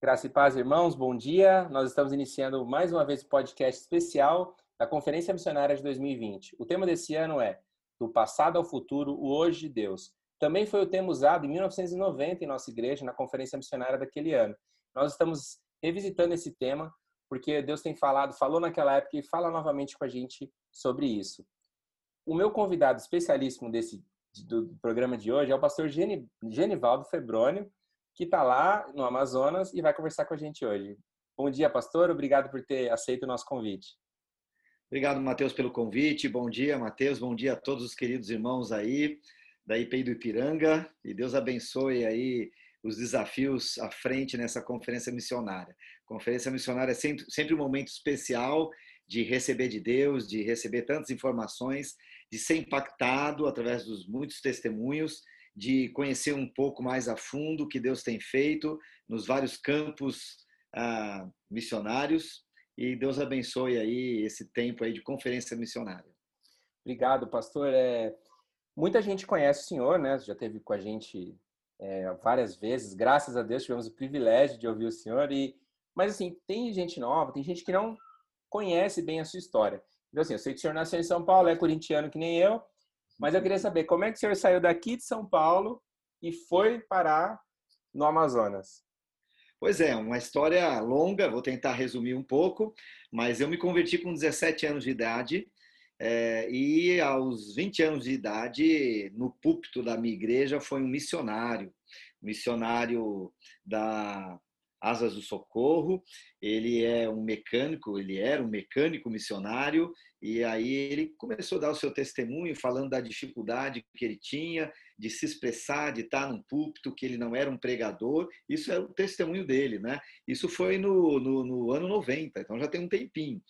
Graça e paz, irmãos, bom dia. Nós estamos iniciando mais uma vez o podcast especial da Conferência Missionária de 2020. O tema desse ano é Do passado ao futuro, o hoje de Deus. Também foi o tema usado em 1990 em nossa igreja, na Conferência Missionária daquele ano. Nós estamos revisitando esse tema porque Deus tem falado, falou naquela época e fala novamente com a gente sobre isso. O meu convidado especialíssimo desse do programa de hoje é o pastor Genivaldo Febrônio, que está lá no Amazonas e vai conversar com a gente hoje. Bom dia, pastor. Obrigado por ter aceito o nosso convite. Obrigado, Matheus, pelo convite. Bom dia, Matheus. Bom dia a todos os queridos irmãos aí da IPI do Ipiranga. E Deus abençoe aí os desafios à frente nessa conferência missionária. Conferência missionária é sempre, um momento especial de receber de Deus, de receber tantas informações, de ser impactado através dos muitos testemunhos de conhecer um pouco mais a fundo o que Deus tem feito nos vários campos ah, missionários e Deus abençoe aí esse tempo aí de conferência missionária. Obrigado, pastor. É, muita gente conhece o senhor, né? Já teve com a gente é, várias vezes. Graças a Deus tivemos o privilégio de ouvir o senhor e mas assim tem gente nova, tem gente que não conhece bem a sua história. Então assim, eu sei que o senhor nasceu em São Paulo, é corintiano que nem eu, mas eu queria saber como é que o senhor saiu daqui de São Paulo e foi parar no Amazonas. Pois é, uma história longa, vou tentar resumir um pouco, mas eu me converti com 17 anos de idade é, e aos 20 anos de idade, no púlpito da minha igreja, foi um missionário, missionário da Asas do Socorro. Ele é um mecânico, ele era um mecânico missionário, e aí ele começou a dar o seu testemunho, falando da dificuldade que ele tinha de se expressar, de estar num púlpito, que ele não era um pregador. Isso é o testemunho dele, né? Isso foi no, no, no ano 90, então já tem um tempinho.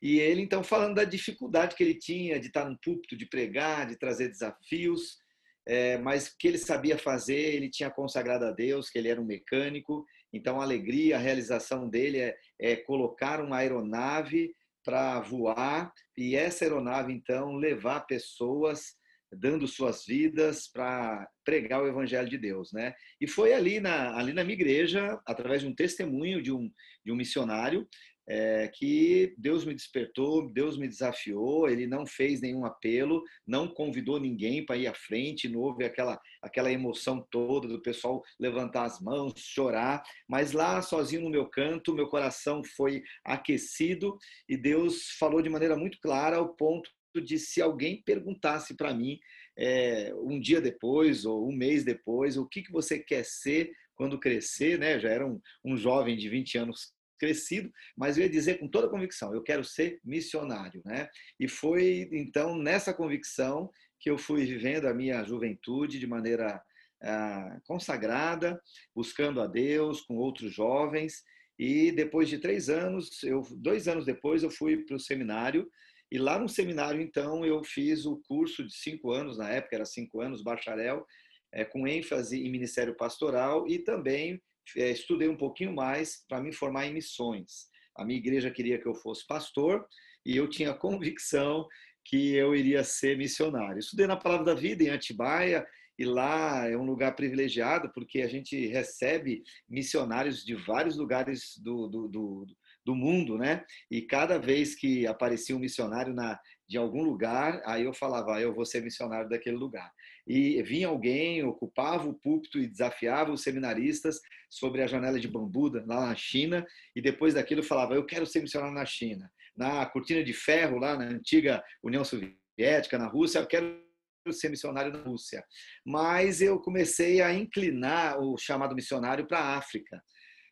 E ele, então, falando da dificuldade que ele tinha de estar num púlpito, de pregar, de trazer desafios, é, mas que ele sabia fazer, ele tinha consagrado a Deus, que ele era um mecânico, então, a alegria, a realização dele é, é colocar uma aeronave para voar e essa aeronave, então, levar pessoas dando suas vidas para pregar o evangelho de Deus, né? E foi ali na ali na minha igreja, através de um testemunho de um de um missionário, é, que Deus me despertou, Deus me desafiou, Ele não fez nenhum apelo, não convidou ninguém para ir à frente, não houve aquela, aquela emoção toda do pessoal levantar as mãos, chorar, mas lá sozinho no meu canto, meu coração foi aquecido e Deus falou de maneira muito clara ao ponto de se alguém perguntasse para mim é, um dia depois ou um mês depois o que, que você quer ser quando crescer, né? Já era um, um jovem de 20 anos crescido, mas eu ia dizer com toda convicção, eu quero ser missionário, né? E foi então nessa convicção que eu fui vivendo a minha juventude de maneira ah, consagrada, buscando a Deus com outros jovens. E depois de três anos, eu, dois anos depois, eu fui para o seminário. E lá no seminário, então, eu fiz o curso de cinco anos, na época era cinco anos, bacharel, é, com ênfase em ministério pastoral e também estudei um pouquinho mais para me formar em missões. A minha igreja queria que eu fosse pastor e eu tinha convicção que eu iria ser missionário. Estudei na Palavra da Vida em Atibaia e lá é um lugar privilegiado porque a gente recebe missionários de vários lugares do, do, do, do mundo, né? E cada vez que aparecia um missionário na, de algum lugar, aí eu falava, ah, eu vou ser missionário daquele lugar. E vinha alguém, ocupava o púlpito e desafiava os seminaristas sobre a janela de bambu lá na China, e depois daquilo falava, eu quero ser missionário na China. Na cortina de ferro, lá na antiga União Soviética, na Rússia, eu quero ser missionário na Rússia. Mas eu comecei a inclinar o chamado missionário para a África.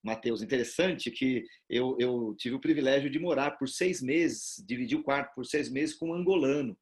Mateus, interessante que eu, eu tive o privilégio de morar por seis meses, dividir o quarto por seis meses com um angolano.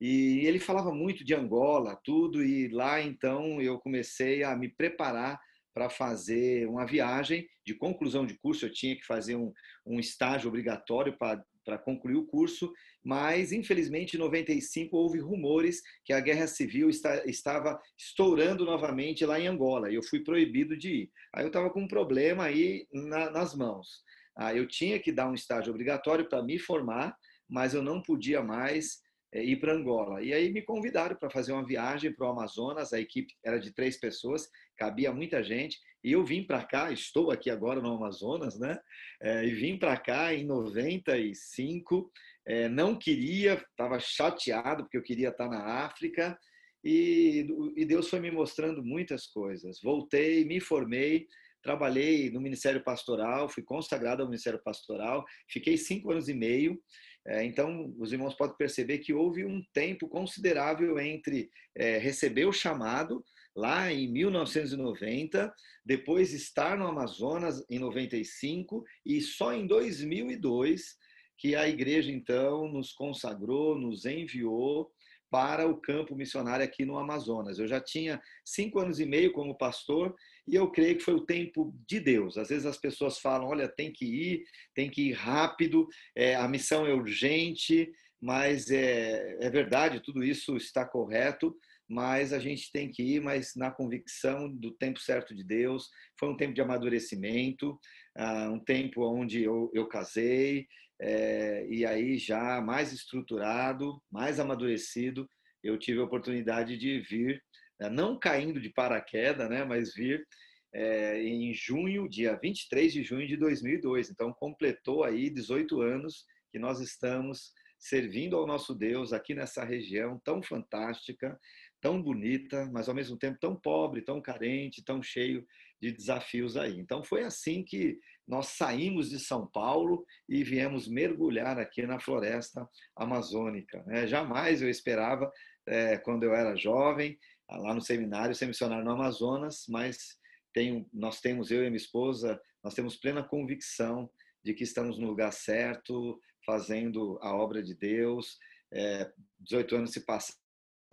E ele falava muito de Angola, tudo, e lá então eu comecei a me preparar para fazer uma viagem de conclusão de curso. Eu tinha que fazer um, um estágio obrigatório para concluir o curso, mas infelizmente em 95 houve rumores que a guerra civil está, estava estourando novamente lá em Angola e eu fui proibido de ir. Aí eu estava com um problema aí na, nas mãos. Aí eu tinha que dar um estágio obrigatório para me formar, mas eu não podia mais ir para Angola. E aí me convidaram para fazer uma viagem para o Amazonas, a equipe era de três pessoas, cabia muita gente, e eu vim para cá, estou aqui agora no Amazonas, né? É, e vim para cá em 95, é, não queria, estava chateado porque eu queria estar na África, e, e Deus foi me mostrando muitas coisas. Voltei, me formei, trabalhei no Ministério Pastoral, fui consagrado ao Ministério Pastoral, fiquei cinco anos e meio. É, então, os irmãos podem perceber que houve um tempo considerável entre é, receber o chamado lá em 1990, depois estar no Amazonas em 95 e só em 2002 que a igreja então nos consagrou, nos enviou para o campo missionário aqui no Amazonas. Eu já tinha cinco anos e meio como pastor e eu creio que foi o tempo de Deus. Às vezes as pessoas falam, olha, tem que ir, tem que ir rápido, é, a missão é urgente, mas é, é verdade, tudo isso está correto, mas a gente tem que ir, mas na convicção do tempo certo de Deus. Foi um tempo de amadurecimento, ah, um tempo onde eu, eu casei, é, e aí já mais estruturado, mais amadurecido, eu tive a oportunidade de vir, não caindo de paraquedas, né, mas vir é, em junho, dia 23 de junho de 2002. Então, completou aí 18 anos que nós estamos servindo ao nosso Deus aqui nessa região tão fantástica, tão bonita, mas ao mesmo tempo tão pobre, tão carente, tão cheio de desafios aí. Então foi assim que nós saímos de São Paulo e viemos mergulhar aqui na floresta amazônica. É, jamais eu esperava, é, quando eu era jovem, lá no seminário, ser missionário no Amazonas, mas tenho, nós temos, eu e minha esposa, nós temos plena convicção de que estamos no lugar certo, fazendo a obra de Deus. É, 18 anos se passam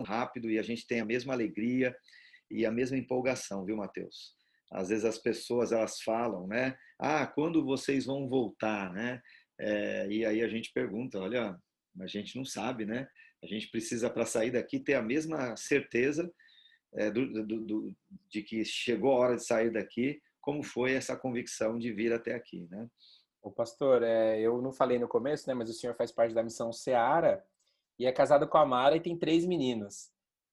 rápido e a gente tem a mesma alegria e a mesma empolgação, viu, Mateus? Às vezes as pessoas elas falam, né? Ah, quando vocês vão voltar, né? É, e aí a gente pergunta, olha, a gente não sabe, né? A gente precisa para sair daqui ter a mesma certeza é, do, do, do, de que chegou a hora de sair daqui, como foi essa convicção de vir até aqui, né? O pastor, é, eu não falei no começo, né? Mas o senhor faz parte da missão Seara e é casado com a Mara e tem três meninos.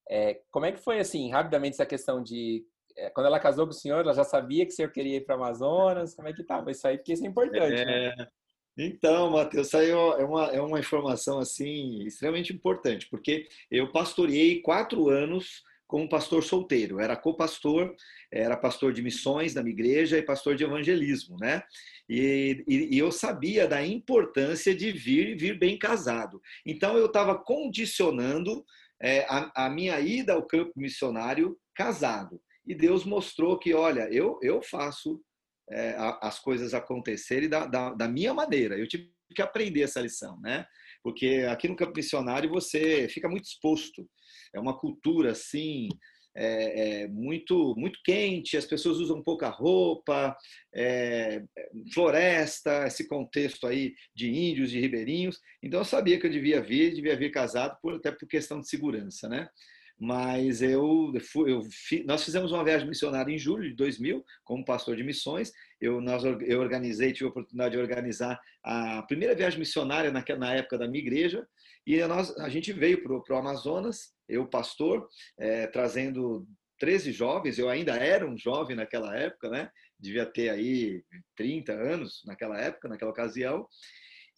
É, como é que foi, assim, rapidamente, essa questão de... É, quando ela casou com o senhor, ela já sabia que o senhor queria ir para Amazonas? Como é que estava isso aí? Porque isso é importante, né? é... né? Então, Matheus, isso aí é uma, é uma informação, assim, extremamente importante, porque eu pastoreei quatro anos como pastor solteiro. Era co-pastor, era pastor de missões da minha igreja e pastor de evangelismo, né? E, e, e eu sabia da importância de vir e vir bem casado. Então eu estava condicionando é, a, a, minha ida ao campo missionário casado. E Deus mostrou que, olha, eu, eu faço é, as coisas acontecerem da, da, da minha maneira. Eu tive que aprender essa lição, né? Porque aqui no campo missionário você fica muito exposto é uma cultura assim é, é, muito muito quente, as pessoas usam pouca roupa, é, floresta, esse contexto aí de índios, de ribeirinhos. Então eu sabia que eu devia vir, devia vir casado, por, até por questão de segurança, né? Mas eu, fui, eu nós fizemos uma viagem missionária em julho de 2000 como pastor de missões. Eu, nós, eu organizei, tive a oportunidade de organizar a primeira viagem missionária na, na época da minha igreja. E nós, a gente veio para o Amazonas eu pastor, é, trazendo 13 jovens, eu ainda era um jovem naquela época, né? Devia ter aí 30 anos naquela época, naquela ocasião.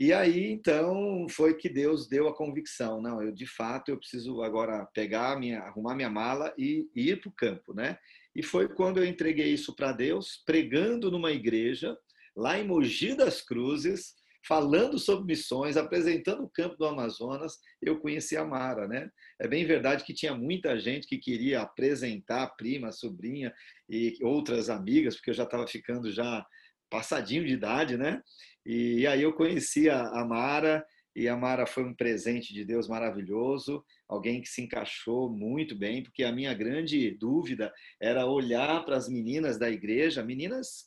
E aí, então, foi que Deus deu a convicção. Não, eu de fato eu preciso agora pegar minha, arrumar minha mala e, e ir para o campo, né? E foi quando eu entreguei isso para Deus, pregando numa igreja lá em Mogi das Cruzes, falando sobre missões, apresentando o campo do Amazonas, eu conheci a Mara, né? É bem verdade que tinha muita gente que queria apresentar a prima, a sobrinha e outras amigas, porque eu já estava ficando já passadinho de idade, né? E aí eu conheci a Mara e a Mara foi um presente de Deus maravilhoso, alguém que se encaixou muito bem, porque a minha grande dúvida era olhar para as meninas da igreja, meninas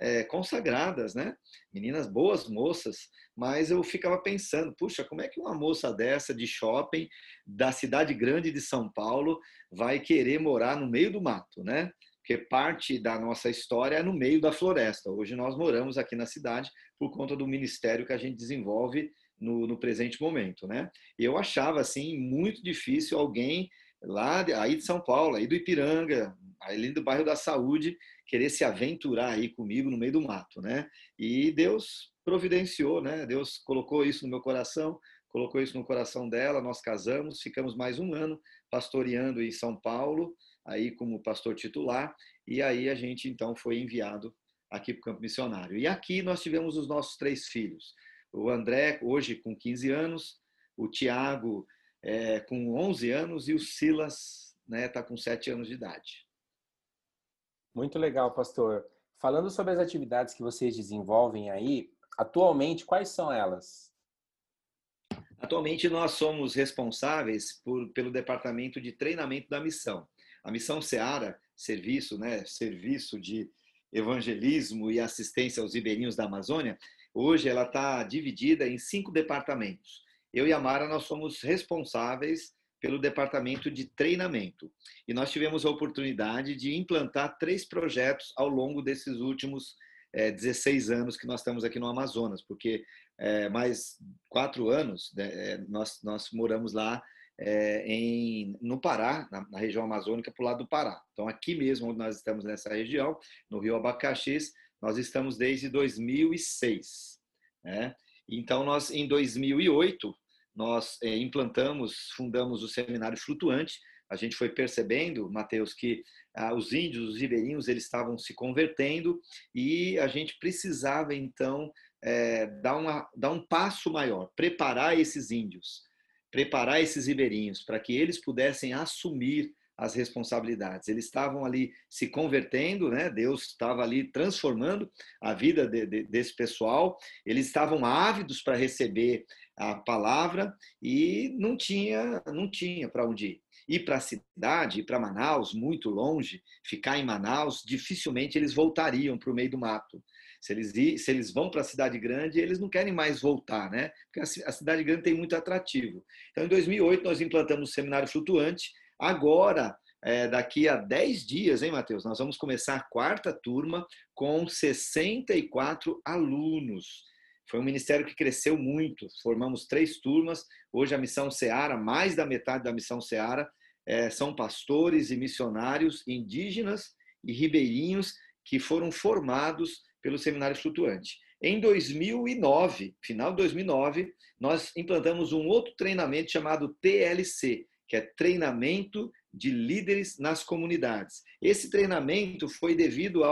é, consagradas, né? Meninas boas moças, mas eu ficava pensando, puxa, como é que uma moça dessa de shopping da cidade grande de São Paulo vai querer morar no meio do mato, né? Porque parte da nossa história é no meio da floresta. Hoje nós moramos aqui na cidade por conta do ministério que a gente desenvolve no, no presente momento, né? Eu achava assim muito difícil alguém lá aí de São Paulo, aí do Ipiranga, ali do bairro da Saúde, querer se aventurar aí comigo no meio do mato, né? E Deus providenciou, né? Deus colocou isso no meu coração, colocou isso no coração dela, nós casamos, ficamos mais um ano pastoreando em São Paulo, aí como pastor titular, e aí a gente então foi enviado aqui para o campo missionário. E aqui nós tivemos os nossos três filhos o André, hoje com 15 anos, o Tiago é, com 11 anos e o Silas está né, com 7 anos de idade. Muito legal, pastor. Falando sobre as atividades que vocês desenvolvem aí, atualmente, quais são elas? Atualmente, nós somos responsáveis por, pelo departamento de treinamento da missão. A missão Seara, serviço, né, serviço de evangelismo e assistência aos ribeirinhos da Amazônia, Hoje ela está dividida em cinco departamentos. Eu e a Mara nós somos responsáveis pelo departamento de treinamento. E nós tivemos a oportunidade de implantar três projetos ao longo desses últimos é, 16 anos que nós estamos aqui no Amazonas, porque é, mais quatro anos né, é, nós, nós moramos lá é, em, no Pará, na, na região amazônica, para o lado do Pará. Então, aqui mesmo, onde nós estamos nessa região, no Rio Abacaxis, nós estamos desde 2006. Né? Então, nós, em 2008, nós é, implantamos, fundamos o Seminário Flutuante. A gente foi percebendo, Mateus, que ah, os índios, os ribeirinhos, eles estavam se convertendo e a gente precisava, então, é, dar, uma, dar um passo maior, preparar esses índios, preparar esses ribeirinhos, para que eles pudessem assumir as responsabilidades. Eles estavam ali se convertendo, né? Deus estava ali transformando a vida de, de, desse pessoal. Eles estavam ávidos para receber a palavra e não tinha, não tinha para onde ir. Ir para a cidade, ir para Manaus, muito longe, ficar em Manaus, dificilmente eles voltariam para o meio do mato. Se eles, se eles vão para a cidade grande, eles não querem mais voltar, né? Porque a cidade grande tem muito atrativo. Então, em 2008, nós implantamos o seminário flutuante, Agora, é, daqui a 10 dias, hein, Matheus? Nós vamos começar a quarta turma com 64 alunos. Foi um ministério que cresceu muito. Formamos três turmas. Hoje a missão Seara, mais da metade da missão Seara, é, são pastores e missionários indígenas e ribeirinhos que foram formados pelo Seminário Flutuante. Em 2009, final de 2009, nós implantamos um outro treinamento chamado TLC, que é treinamento de líderes nas comunidades. Esse treinamento foi devido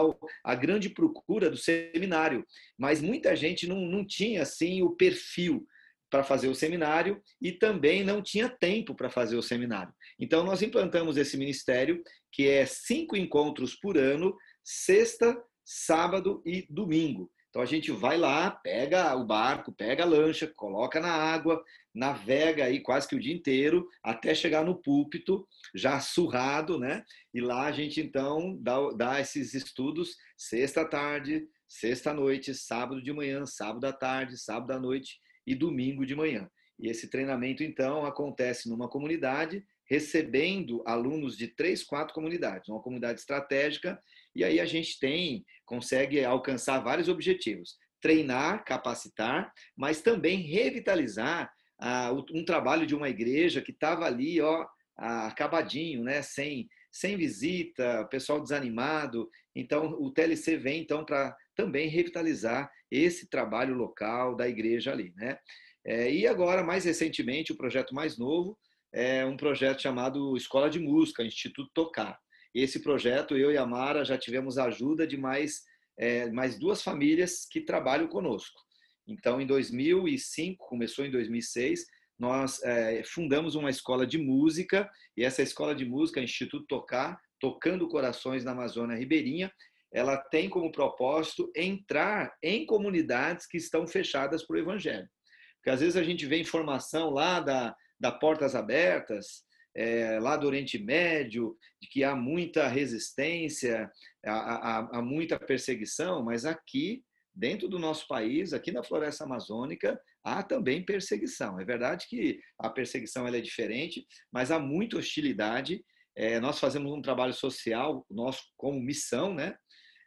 à grande procura do seminário, mas muita gente não, não tinha assim o perfil para fazer o seminário e também não tinha tempo para fazer o seminário. Então, nós implantamos esse ministério, que é cinco encontros por ano, sexta, sábado e domingo. Então a gente vai lá, pega o barco, pega a lancha, coloca na água, navega aí quase que o dia inteiro até chegar no púlpito, já surrado, né? E lá a gente então dá, dá esses estudos sexta tarde, sexta noite, sábado de manhã, sábado à tarde, sábado à noite e domingo de manhã. E esse treinamento então acontece numa comunidade recebendo alunos de três, quatro comunidades, uma comunidade estratégica, e aí a gente tem, consegue alcançar vários objetivos. Treinar, capacitar, mas também revitalizar ah, um trabalho de uma igreja que estava ali, ó, acabadinho, né? sem, sem visita, pessoal desanimado. Então, o TLC vem então para também revitalizar esse trabalho local da igreja ali. Né? É, e agora, mais recentemente, o projeto mais novo, é um projeto chamado Escola de Música, Instituto Tocar. Esse projeto, eu e a Mara já tivemos a ajuda de mais, é, mais duas famílias que trabalham conosco. Então, em 2005, começou em 2006, nós é, fundamos uma escola de música, e essa escola de música, Instituto Tocar, Tocando Corações na Amazônia Ribeirinha, ela tem como propósito entrar em comunidades que estão fechadas para o Evangelho. Porque às vezes a gente vê informação lá da, da Portas Abertas, é, lá do Oriente Médio, de que há muita resistência, há, há, há, muita perseguição, mas aqui, dentro do nosso país, aqui na floresta amazônica, há também perseguição. É verdade que a perseguição ela é diferente, mas há muita hostilidade. É, nós fazemos um trabalho social, nós como missão, né?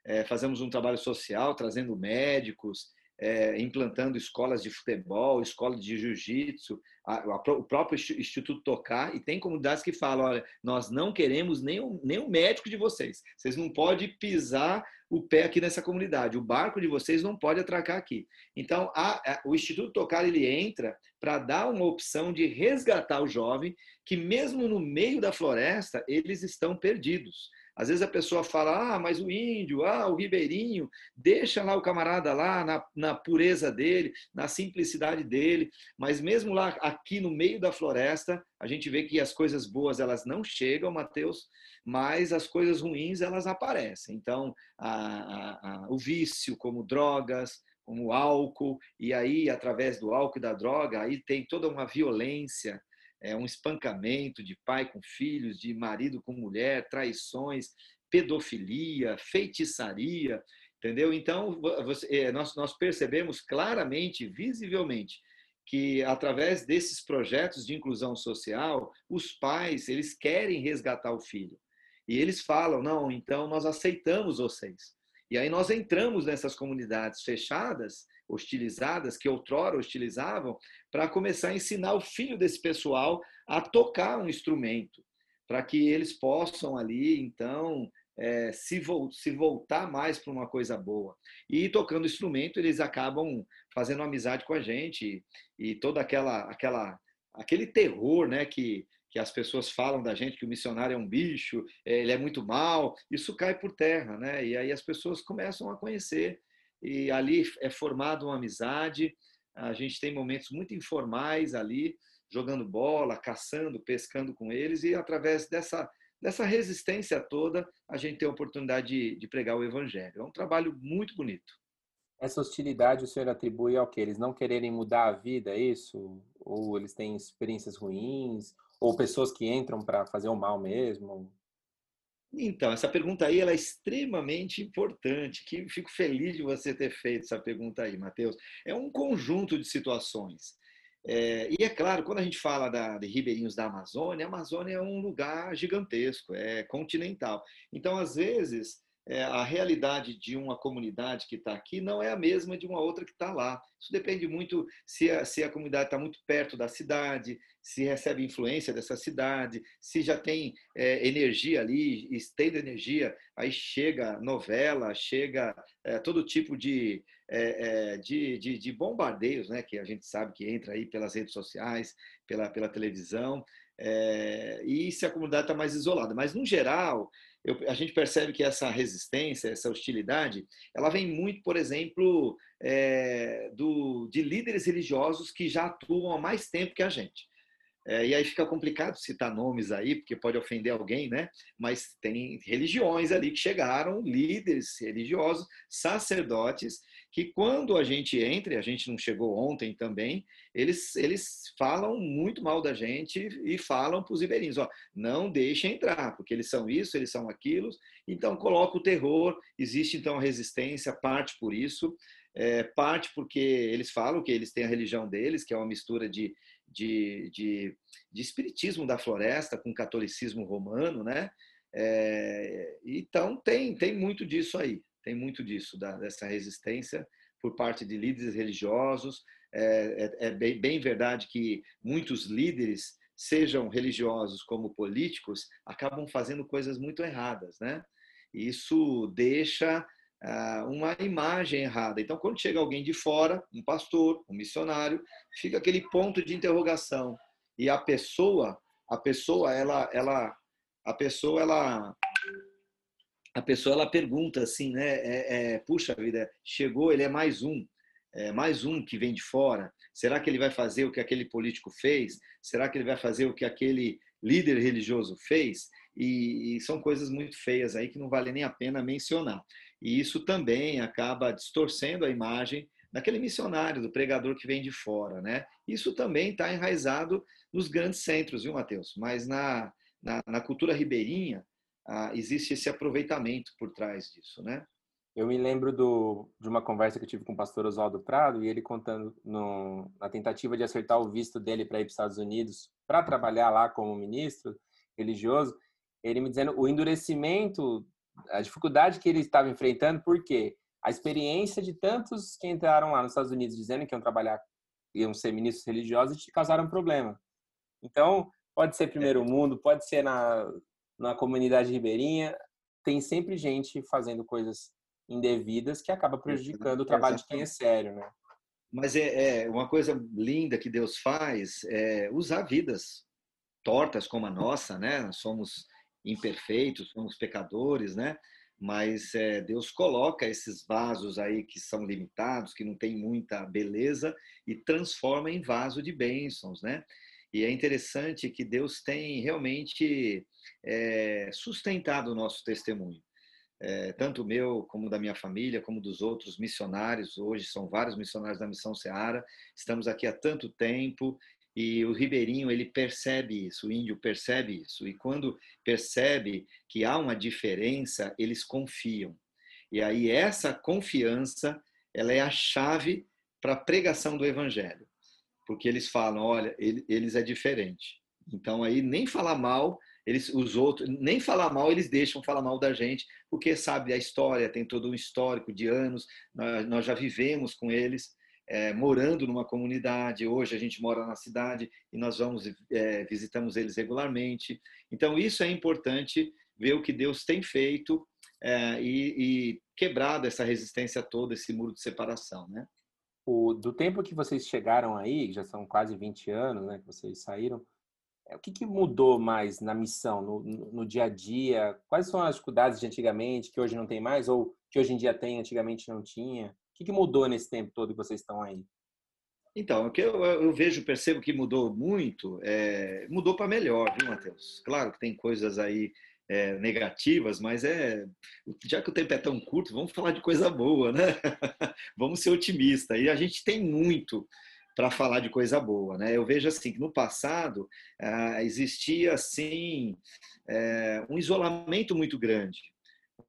É, fazemos um trabalho social trazendo médicos, é, implantando escolas de futebol, escola de jiu-jitsu, o próprio Instituto Tocar, e tem comunidades que falam: olha, nós não queremos nenhum, nenhum médico de vocês, vocês não podem pisar o pé aqui nessa comunidade, o barco de vocês não pode atracar aqui. Então, a, a, o Instituto Tocar ele entra para dar uma opção de resgatar o jovem que, mesmo no meio da floresta, eles estão perdidos. Às vezes a pessoa fala, ah, mas o índio, ah, o ribeirinho, deixa lá o camarada lá na, na pureza dele, na simplicidade dele. Mas mesmo lá, aqui no meio da floresta, a gente vê que as coisas boas elas não chegam, Mateus, mas as coisas ruins elas aparecem. Então, a, a, a, o vício, como drogas, como álcool, e aí, através do álcool e da droga, aí tem toda uma violência, é, um espancamento de pai com filhos, de marido com mulher, traições, pedofilia, feitiçaria, entendeu? Então, você, é, nós, nós percebemos claramente, visivelmente, que através desses projetos de inclusão social, os pais, eles querem resgatar o filho. E eles falam, não, então nós aceitamos vocês. E aí nós entramos nessas comunidades fechadas hostilizadas, que outrora hostilizavam, para começar a ensinar o filho desse pessoal a tocar um instrumento, para que eles possam ali, então, é, se, vo se voltar mais para uma coisa boa. E tocando instrumento, eles acabam fazendo amizade com a gente e, e toda aquela, aquela aquele terror, né, que que as pessoas falam da gente que o missionário é um bicho, ele é muito mal, isso cai por terra, né? E aí as pessoas começam a conhecer e ali é formada uma amizade. A gente tem momentos muito informais ali, jogando bola, caçando, pescando com eles, e através dessa, dessa resistência toda, a gente tem a oportunidade de, de pregar o Evangelho. É um trabalho muito bonito. Essa hostilidade o senhor atribui ao que? Eles não quererem mudar a vida, é isso? Ou eles têm experiências ruins? Ou pessoas que entram para fazer o mal mesmo? Então, essa pergunta aí ela é extremamente importante, que fico feliz de você ter feito essa pergunta aí, Matheus. É um conjunto de situações. É, e é claro, quando a gente fala da, de ribeirinhos da Amazônia, a Amazônia é um lugar gigantesco, é continental. Então, às vezes, é, a realidade de uma comunidade que está aqui não é a mesma de uma outra que está lá. Isso depende muito se a, se a comunidade está muito perto da cidade, se recebe influência dessa cidade, se já tem é, energia ali, estende energia, aí chega novela, chega é, todo tipo de, é, é, de, de, de, bombardeios, né, que a gente sabe que entra aí pelas redes sociais, pela, pela televisão, é, e se a comunidade está mais isolada. Mas, no geral, eu, a gente percebe que essa resistência, essa hostilidade, ela vem muito, por exemplo, é, do, de líderes religiosos que já atuam há mais tempo que a gente. É, e aí fica complicado citar nomes aí, porque pode ofender alguém, né? Mas tem religiões ali que chegaram, líderes religiosos, sacerdotes, que quando a gente entra, e a gente não chegou ontem também, eles, eles falam muito mal da gente e falam para os ribeirinhos, ó, não deixem entrar, porque eles são isso, eles são aquilo, então coloca o terror, existe então a resistência, parte por isso, é, parte porque eles falam que eles têm a religião deles, que é uma mistura de, de, de, de espiritismo da floresta com catolicismo romano, né? É, então tem, tem muito disso aí tem muito disso, da, dessa resistência por parte de líderes religiosos. É, é, é bem, bem verdade que muitos líderes, sejam religiosos como políticos, acabam fazendo coisas muito erradas, né? Isso deixa uma imagem errada. Então, quando chega alguém de fora, um pastor, um missionário, fica aquele ponto de interrogação e a pessoa, a pessoa, ela, ela, a pessoa, ela a pessoa ela pergunta assim, né? É, é, Puxa vida, chegou, ele é mais um, é, mais um que vem de fora. Será que ele vai fazer o que aquele político fez? Será que ele vai fazer o que aquele líder religioso fez? E, e são coisas muito feias aí que não vale nem a pena mencionar. E isso também acaba distorcendo a imagem daquele missionário, do pregador que vem de fora, né? Isso também está enraizado nos grandes centros, viu, Mateus? Mas na, na, na cultura ribeirinha, ah, existe esse aproveitamento por trás disso, né? Eu me lembro do, de uma conversa que eu tive com o pastor Oswaldo Prado e ele contando no, na tentativa de acertar o visto dele para ir para os Estados Unidos para trabalhar lá como ministro religioso, ele me dizendo o endurecimento, a dificuldade que ele estava enfrentando, por quê? a experiência de tantos que entraram lá nos Estados Unidos dizendo que iam trabalhar, iam ser ministros religiosos e causaram problema. Então, pode ser primeiro mundo, pode ser na, na comunidade ribeirinha, tem sempre gente fazendo coisas indevidas que acaba prejudicando o trabalho de quem é sério, né? Mas é, é, uma coisa linda que Deus faz é usar vidas tortas como a nossa, né? Somos imperfeitos, somos pecadores, né? Mas é, Deus coloca esses vasos aí que são limitados, que não tem muita beleza, e transforma em vaso de bênçãos, né? E é interessante que Deus tem realmente é, sustentado o nosso testemunho. É, tanto meu, como da minha família, como dos outros missionários. Hoje são vários missionários da Missão Seara. Estamos aqui há tanto tempo e o ribeirinho ele percebe isso, o índio percebe isso. E quando percebe que há uma diferença, eles confiam. E aí essa confiança, ela é a chave para a pregação do evangelho. Porque eles falam, olha, eles é diferente. Então aí nem falar mal, eles os outros, nem falar mal, eles deixam falar mal da gente, porque sabe a história, tem todo um histórico de anos, nós, nós já vivemos com eles é, morando numa comunidade. Hoje a gente mora na cidade e nós vamos é, visitamos eles regularmente. Então isso é importante ver o que Deus tem feito é, e, e, quebrado essa resistência toda, esse muro de separação, né? O, do tempo que vocês chegaram aí, já são quase 20 anos, né, que vocês saíram, é, o que, que mudou mais na missão, no, no, dia a dia? Quais são as dificuldades de antigamente que hoje não tem mais ou que hoje em dia tem, antigamente não tinha? O que, que mudou nesse tempo todo que vocês estão aí? Então, o que eu, eu vejo, percebo que mudou muito, é, mudou para melhor, viu, Matheus? Claro que tem coisas aí é, negativas, mas é já que o tempo é tão curto, vamos falar de coisa boa, né? vamos ser otimistas. E a gente tem muito para falar de coisa boa, né? Eu vejo assim que no passado ah, existia assim é, um isolamento muito grande,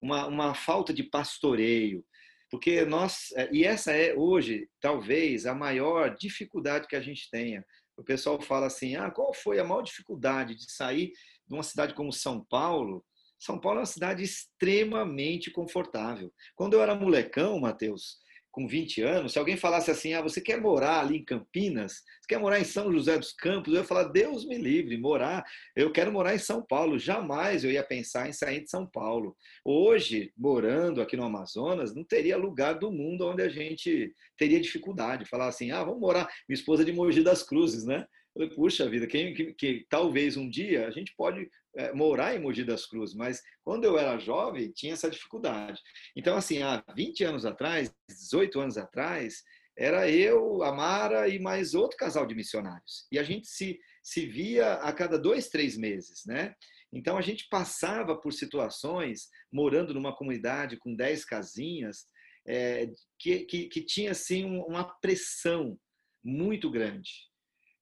uma, uma falta de pastoreio, porque nós, é, e essa é hoje, talvez, a maior dificuldade que a gente tenha. O pessoal fala assim: ah, qual foi a maior dificuldade de sair de uma cidade como São Paulo? São Paulo é uma cidade extremamente confortável. Quando eu era molecão, Matheus, com 20 anos, se alguém falasse assim, ah, você quer morar ali em Campinas? Você quer morar em São José dos Campos? Eu ia falar, Deus me livre, morar, eu quero morar em São Paulo. Jamais eu ia pensar em sair de São Paulo. Hoje, morando aqui no Amazonas, não teria lugar do mundo onde a gente teria dificuldade. Falar assim, ah, vamos morar, minha esposa é de Mogi das Cruzes, né? Falei, puxa vida, quem, que, que, talvez um dia a gente pode é, morar em Mogi das Cruzes, mas quando eu era jovem tinha essa dificuldade. Então, assim, há 20 anos atrás, 18 anos atrás, era eu, a Mara e mais outro casal de missionários. E a gente se, se via a cada dois, três meses, né? Então, a gente passava por situações, morando numa comunidade com 10 casinhas, é, que, que, que, tinha, assim, uma pressão muito grande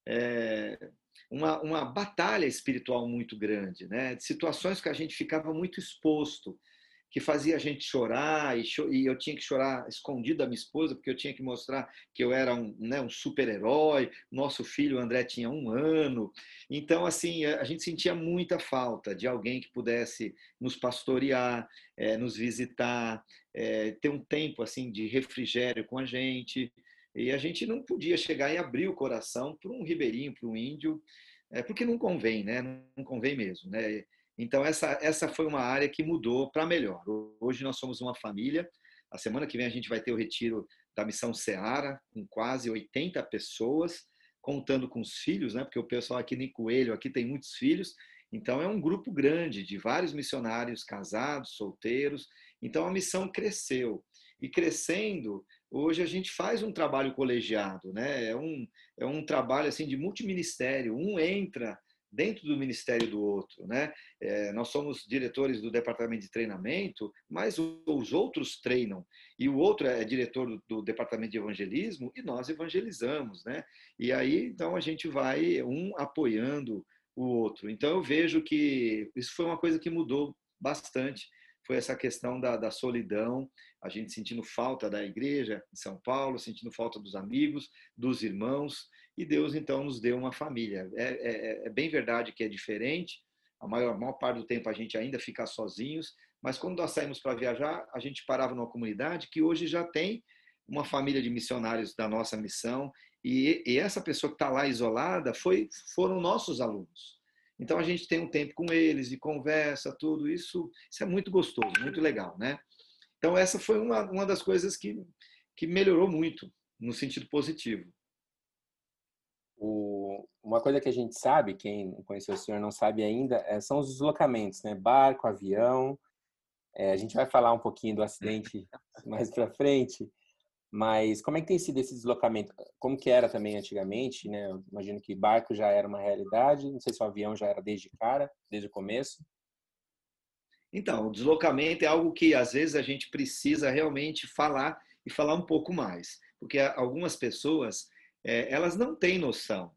é, uma, uma batalha espiritual muito grande, né? de situações que a gente ficava muito exposto, que fazia a gente chorar, e, cho e eu tinha que chorar escondido da minha esposa, porque eu tinha que mostrar que eu era um, né, um super-herói, nosso filho André tinha um ano. Então, assim, a gente sentia muita falta de alguém que pudesse nos pastorear, é, nos visitar, é, ter um tempo assim de refrigério com a gente. E a gente não podia chegar e abrir o coração para um ribeirinho, para um índio, é, porque não convém, né? Não convém mesmo, né? Então essa essa foi uma área que mudou para melhor. Hoje nós somos uma família. A semana que vem a gente vai ter o retiro da missão Seara com quase 80 pessoas, contando com os filhos, né? Porque o pessoal aqui nem coelho aqui tem muitos filhos. Então é um grupo grande de vários missionários casados, solteiros. Então a missão cresceu e crescendo Hoje a gente faz um trabalho colegiado, né? É um, é um trabalho assim de multiministério. Um entra dentro do ministério do outro, né? É, nós somos diretores do departamento de treinamento, mas os outros treinam e o outro é diretor do, do, departamento de evangelismo e nós evangelizamos, né? E aí então a gente vai um apoiando o outro. Então eu vejo que isso foi uma coisa que mudou bastante foi essa questão da, da solidão, a gente sentindo falta da igreja em São Paulo, sentindo falta dos amigos, dos irmãos, e Deus então nos deu uma família. É, é, é bem verdade que é diferente, a maior, a maior parte do tempo a gente ainda fica sozinhos, Mas quando nós saímos para viajar, a gente parava numa comunidade que hoje já tem uma família de missionários da nossa missão e, e essa pessoa que está lá isolada foi, foram nossos alunos. Então a gente tem um tempo com eles de conversa, tudo isso, isso é muito gostoso, muito legal, né? Então essa foi uma, uma das coisas que, que melhorou muito no sentido positivo. O, uma coisa que a gente sabe, quem conheceu o senhor não sabe ainda, é, são os deslocamentos, né? Barco, avião. É, a gente vai falar um pouquinho do acidente mais para frente, mas como é que tem sido esse deslocamento? Como que era também antigamente, né? Eu imagino que barco já era uma realidade, não sei se o avião já era desde cara, desde o começo. Então, o deslocamento é algo que às vezes a gente precisa realmente falar e falar um pouco mais, porque algumas pessoas é, elas não têm noção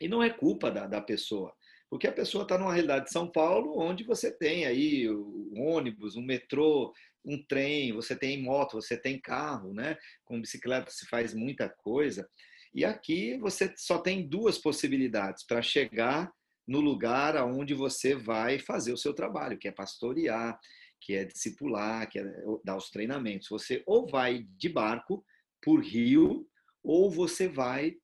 e não é culpa da, da pessoa, porque a pessoa está numa realidade de São Paulo onde você tem aí o ônibus, um metrô, um trem, você tem moto, você tem carro, né? Com bicicleta se faz muita coisa. E aqui você só tem duas possibilidades para chegar no lugar aonde você vai fazer o seu trabalho, que é pastorear, que é discipular, que é dar os treinamentos. Você ou vai de barco por rio, ou você vai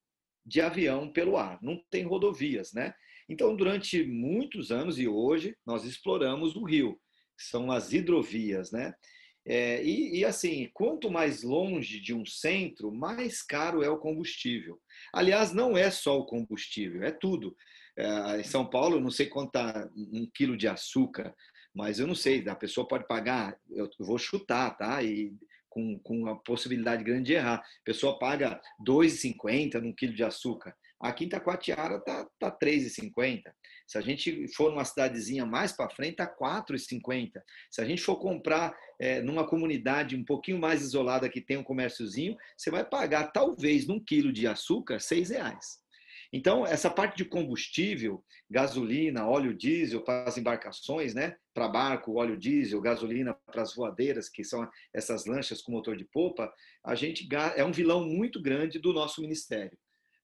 de avião pelo ar. Não tem rodovias, né? Então, durante muitos anos e hoje, nós exploramos o rio são as hidrovias, né? É, e, e, assim, quanto mais longe de um centro, mais caro é o combustível. Aliás, não é só o combustível, é tudo. É, em São Paulo, não sei quanto está um quilo de açúcar, mas eu não sei, a pessoa pode pagar, eu vou chutar, tá? E com, com a possibilidade grande de errar. A pessoa paga R$ 2,50 num quilo de açúcar. Aqui em Taquatiara tá, tá 3,50. Se a gente for numa cidadezinha mais para frente, está 4,50. Se a gente for comprar é, numa comunidade um pouquinho mais isolada que tem um comérciozinho, você vai pagar talvez num quilo de açúcar seis reais. Então, essa parte de combustível, gasolina, óleo diesel para as embarcações, né? Para barco, óleo diesel, gasolina para as voadeiras, que são essas lanchas com motor de popa, a gente é um vilão muito grande do nosso ministério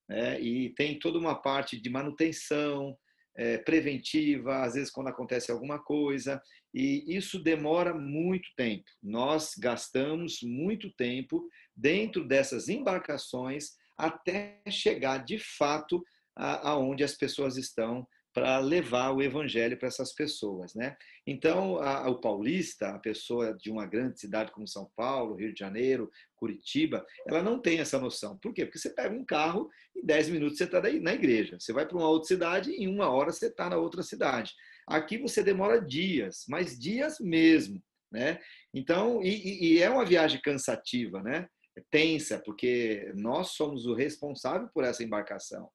né? e tem toda uma parte de manutenção é, preventiva, às vezes quando acontece alguma coisa, e isso demora muito tempo. Nós gastamos muito tempo dentro dessas embarcações até chegar de fato aonde as pessoas estão para levar o evangelho para essas pessoas, né? Então, a, o paulista, a pessoa de uma grande cidade como São Paulo, Rio de Janeiro, Curitiba, ela não tem essa noção. Por quê? Porque você pega um carro e 10 minutos você está na igreja. Você vai para uma outra cidade e em uma hora você está na outra cidade. Aqui você demora dias, mas dias mesmo, né? Então, e, e é uma viagem cansativa, né? É tensa, porque nós somos o responsável por essa embarcação.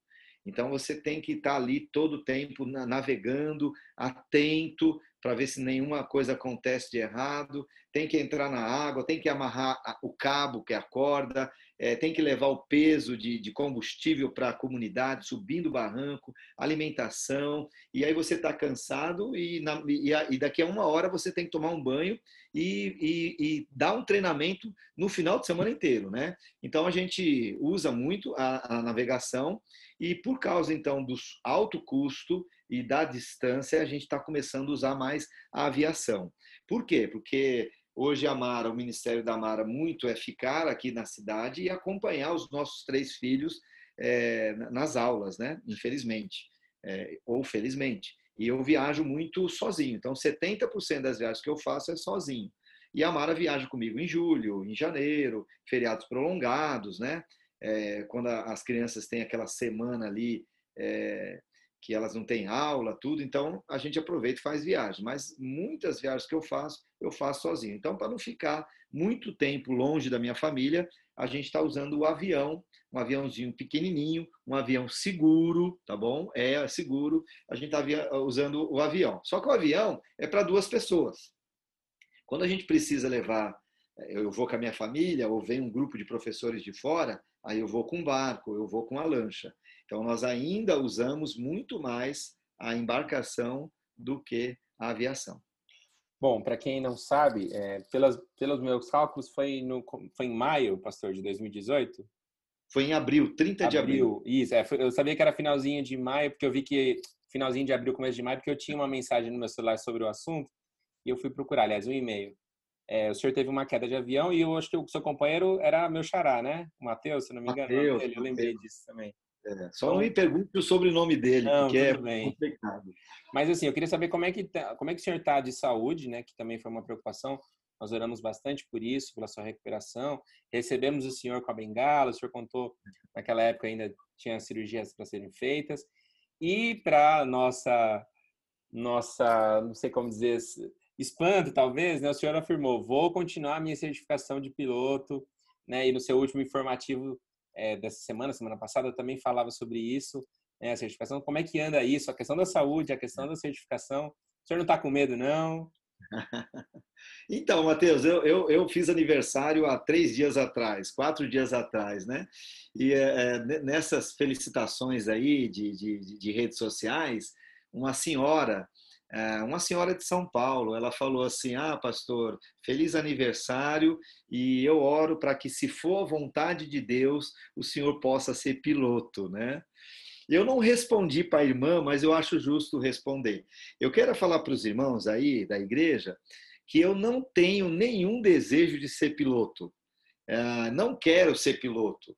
Então você tem que estar ali todo o tempo navegando, atento para ver se nenhuma coisa acontece de errado. Tem que entrar na água, tem que amarrar o cabo, que é a corda, é, tem que levar o peso de, de combustível para a comunidade, subindo o barranco, alimentação. E aí você está cansado e, na, e, e, daqui a uma hora você tem que tomar um banho e, e, e dar um treinamento no final de semana inteiro, né? Então a gente usa muito a, a navegação e por causa, então, do alto custo e da distância, a gente está começando a usar mais a aviação. Por quê? Porque hoje a Mara, o Ministério da Mara, muito é ficar aqui na cidade e acompanhar os nossos três filhos é, nas aulas, né? Infelizmente, é, ou felizmente. E eu viajo muito sozinho. Então, 70% das viagens que eu faço é sozinho. E a Mara viaja comigo em julho, em janeiro, feriados prolongados, né? é, quando as crianças têm aquela semana ali é, que elas não têm aula, tudo, então a gente aproveita e faz viagem. Mas muitas viagens que eu faço, eu faço sozinho. Então, para não ficar muito tempo longe da minha família, a gente está usando o avião, um aviãozinho pequenininho, um avião seguro, tá bom? É seguro, a gente está usando o avião. Só que o avião é para duas pessoas. Quando a gente precisa levar, eu vou com a minha família, ou vem um grupo de professores de fora, aí eu vou com barco, eu vou com a lancha. Então, nós ainda usamos muito mais a embarcação do que a aviação. Bom, para quem não sabe, é, pelas, pelos meus cálculos, foi, no, foi em maio, pastor, de 2018? Foi em abril, 30 abril, de abril. Isso, é, foi, eu sabia que era finalzinho de maio, porque eu vi que finalzinho de abril, começo de maio, porque eu tinha uma mensagem no meu celular sobre o assunto. e eu fui procurar, aliás, um e-mail. É, o senhor teve uma queda de avião e eu acho que o seu companheiro era meu xará, né? O Matheus, se não me engano. Mateus, eu lembrei disso também. É, só não me pergunte o sobrenome dele, não, porque é bem. complicado. Mas assim, eu queria saber como é que tá, como é que o senhor está de saúde, né? Que também foi uma preocupação. Nós oramos bastante por isso, pela sua recuperação. Recebemos o senhor com a bengala. O senhor contou naquela época ainda tinha cirurgias para serem feitas. E para nossa nossa, não sei como dizer, espanto talvez, né? O senhor afirmou: "Vou continuar a minha certificação de piloto", né? E no seu último informativo é, dessa semana, semana passada, também falava sobre isso, né, a certificação. Como é que anda isso? A questão da saúde, a questão da certificação. O senhor não está com medo, não? então, Matheus, eu, eu, eu, fiz aniversário há três dias atrás, quatro dias atrás, né? E é, nessas felicitações aí de, de, de redes sociais, uma senhora é, uma senhora de São Paulo, ela falou assim: Ah, pastor, feliz aniversário e eu oro para que, se for a vontade de Deus, o senhor possa ser piloto, né? Eu não respondi para a irmã, mas eu acho justo responder. Eu quero falar para os irmãos aí da igreja que eu não tenho nenhum desejo de ser piloto. É, não quero ser piloto.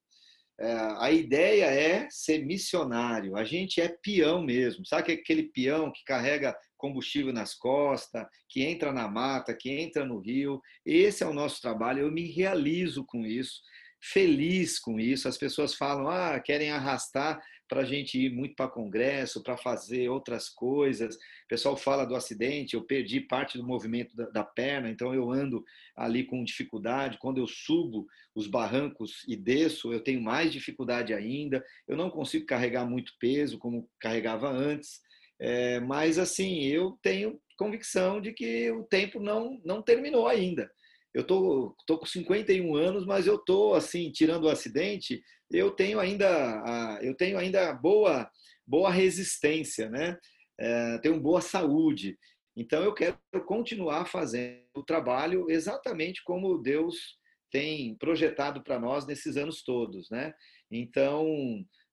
É, a ideia é ser missionário. A gente é peão mesmo. Sabe aquele peão que carrega combustível nas costas, que entra na mata, que entra no rio? Esse é o nosso trabalho. Eu me realizo com isso, feliz com isso. As pessoas falam, ah, querem arrastar para a gente ir muito para congresso, para fazer outras coisas. O pessoal fala do acidente, eu perdi parte do movimento da, da, perna, então eu ando ali com dificuldade. Quando eu subo os barrancos e desço, eu tenho mais dificuldade ainda. Eu não consigo carregar muito peso como carregava antes. É, mas assim, eu tenho convicção de que o tempo não, não terminou ainda. Eu tô, tô com 51 anos, mas eu tô assim, tirando o acidente, eu tenho ainda, eu tenho ainda boa, boa resistência, né? É, tenho boa saúde. Então eu quero continuar fazendo o trabalho exatamente como Deus tem projetado para nós nesses anos todos, né? Então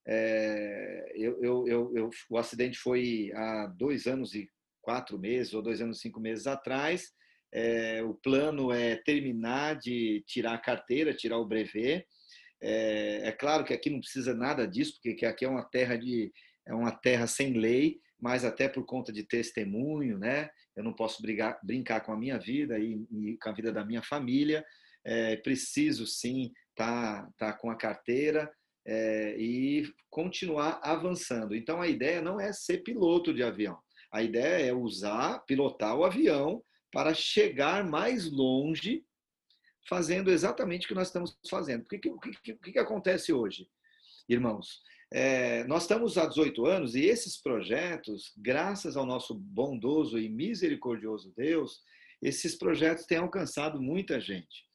é, eu, eu, eu, o acidente foi há dois anos e quatro meses ou dois anos e cinco meses atrás. É, o plano é terminar de tirar a carteira, tirar o brevet é, é, claro que aqui não precisa nada disso, porque aqui é uma terra de é uma terra sem lei, mas até por conta de testemunho, né? Eu não posso brigar, brincar com a minha vida e, e com a vida da minha família. É, preciso sim tá, tá com a carteira é, e continuar avançando. Então a ideia não é ser piloto de avião. A ideia é usar, pilotar o avião para chegar mais longe fazendo exatamente o que nós estamos fazendo. O que, que, que, que acontece hoje, irmãos? É, nós estamos há 18 anos e esses projetos, graças ao nosso bondoso e misericordioso Deus, esses projetos têm alcançado muita gente.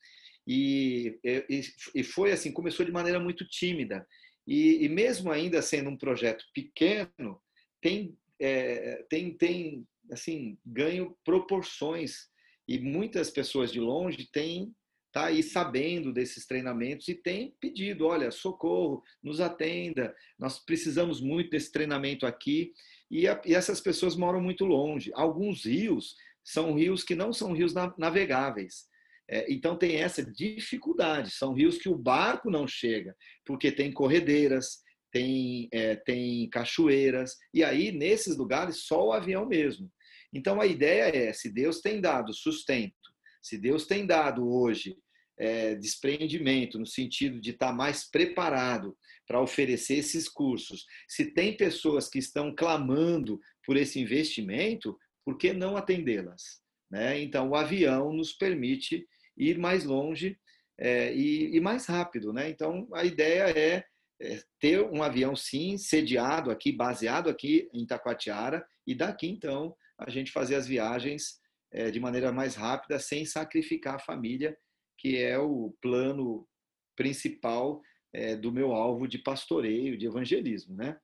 E, e, e foi assim, começou de maneira muito tímida. E, e mesmo ainda sendo um projeto pequeno, tem, é, tem, tem assim, ganho proporções. E muitas pessoas de longe têm está aí sabendo desses treinamentos e tem pedido, olha, socorro, nos atenda, nós precisamos muito desse treinamento aqui. E, a, e essas pessoas moram muito longe. Alguns rios são rios que não são rios navegáveis. É, então tem essa dificuldade. São rios que o barco não chega, porque tem corredeiras, tem, é, tem cachoeiras, e aí nesses lugares só o avião mesmo. Então a ideia é: se Deus tem dado sustento se Deus tem dado hoje é, desprendimento, no sentido de estar mais preparado para oferecer esses cursos, se tem pessoas que estão clamando por esse investimento, por que não atendê-las? Né? Então, o avião nos permite ir mais longe é, e, e, mais rápido. Né? Então, a ideia é, é, ter um avião, sim, sediado aqui, baseado aqui em Taquatiara, e daqui, então, a gente fazer as viagens é, de maneira mais rápida, sem sacrificar a família, que é o plano principal é, do meu alvo de pastoreio, de evangelismo, né?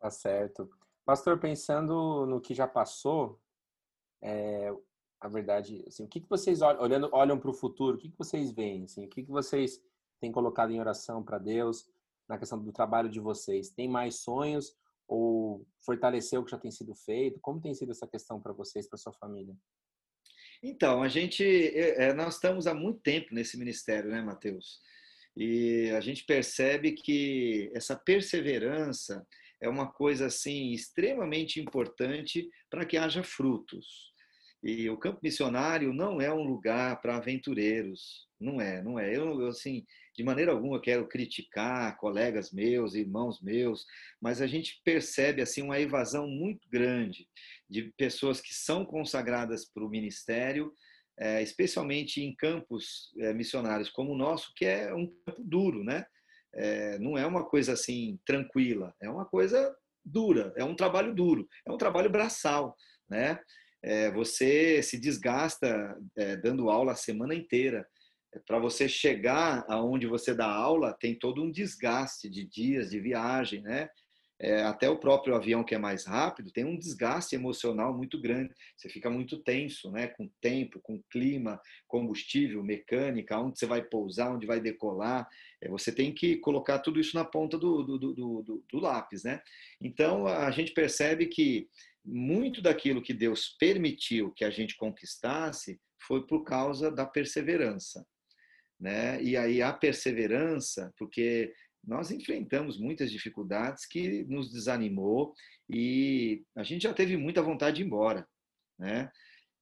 Tá certo. Pastor, pensando no que já passou, é, a verdade, assim, o que, que vocês olham, olhando, olham para o futuro, o que, que vocês veem? Assim, o que, que vocês têm colocado em oração para Deus na questão do trabalho de vocês? Tem mais sonhos ou fortalecer o que já tem sido feito? Como tem sido essa questão para vocês, para sua família? Então, a gente, é, é, nós estamos há muito tempo nesse ministério, né, Mateus? E a gente percebe que essa perseverança é uma coisa assim extremamente importante para que haja frutos. E o campo missionário não é um lugar para aventureiros, não é, não é. Eu, assim, de maneira alguma quero criticar colegas meus, irmãos meus, mas a gente percebe assim uma evasão muito grande de pessoas que são consagradas para o ministério, é, especialmente em campos é, missionários como o nosso, que é um campo duro, né? É, não é uma coisa assim tranquila, é uma coisa dura, é um trabalho duro, é um trabalho braçal, né? É, você se desgasta é, dando aula a semana inteira. É, Para você chegar aonde você dá aula, tem todo um desgaste de dias de viagem, né? É, até o próprio avião que é mais rápido tem um desgaste emocional muito grande. Você fica muito tenso, né? Com tempo, com clima, combustível, mecânica, onde você vai pousar, onde vai decolar. É, você tem que colocar tudo isso na ponta do, do, do, do, do lápis, né? Então a gente percebe que muito daquilo que Deus permitiu que a gente conquistasse foi por causa da perseverança, né? E aí a perseverança, porque nós enfrentamos muitas dificuldades que nos desanimou e a gente já teve muita vontade de ir embora, né?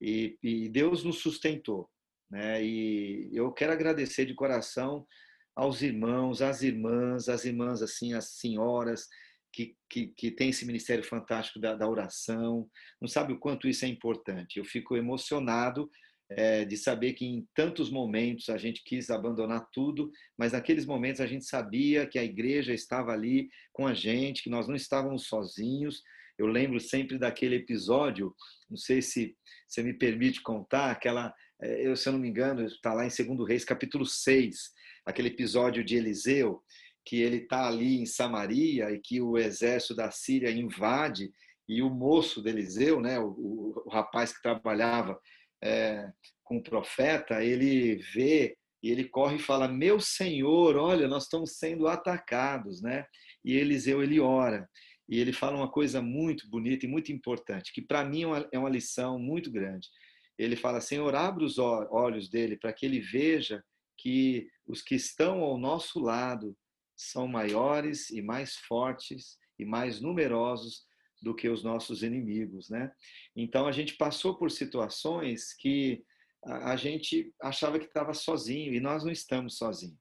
E, e Deus nos sustentou, né? E eu quero agradecer de coração aos irmãos, às irmãs, às irmãs assim, as senhoras que, que, que tem esse ministério fantástico da, da oração. Não sabe o quanto isso é importante. Eu fico emocionado é, de saber que em tantos momentos a gente quis abandonar tudo, mas naqueles momentos a gente sabia que a igreja estava ali com a gente, que nós não estávamos sozinhos. Eu lembro sempre daquele episódio, não sei se você me permite contar, aquela, eu, se eu não me engano, está lá em 2 Reis, capítulo 6, aquele episódio de Eliseu, que ele está ali em Samaria e que o exército da Síria invade e o moço de Eliseu, né, o, o, rapaz que trabalhava é, com o profeta, ele vê e ele corre e fala: Meu Senhor, olha, nós estamos sendo atacados, né? E Eliseu ele ora e ele fala uma coisa muito bonita e muito importante, que para mim é uma, é uma lição muito grande. Ele fala: Senhor, abre os olhos dele para que ele veja que os que estão ao nosso lado são maiores e mais fortes e mais numerosos do que os nossos inimigos, né? Então a gente passou por situações que a, gente achava que estava sozinho e nós não estamos sozinhos.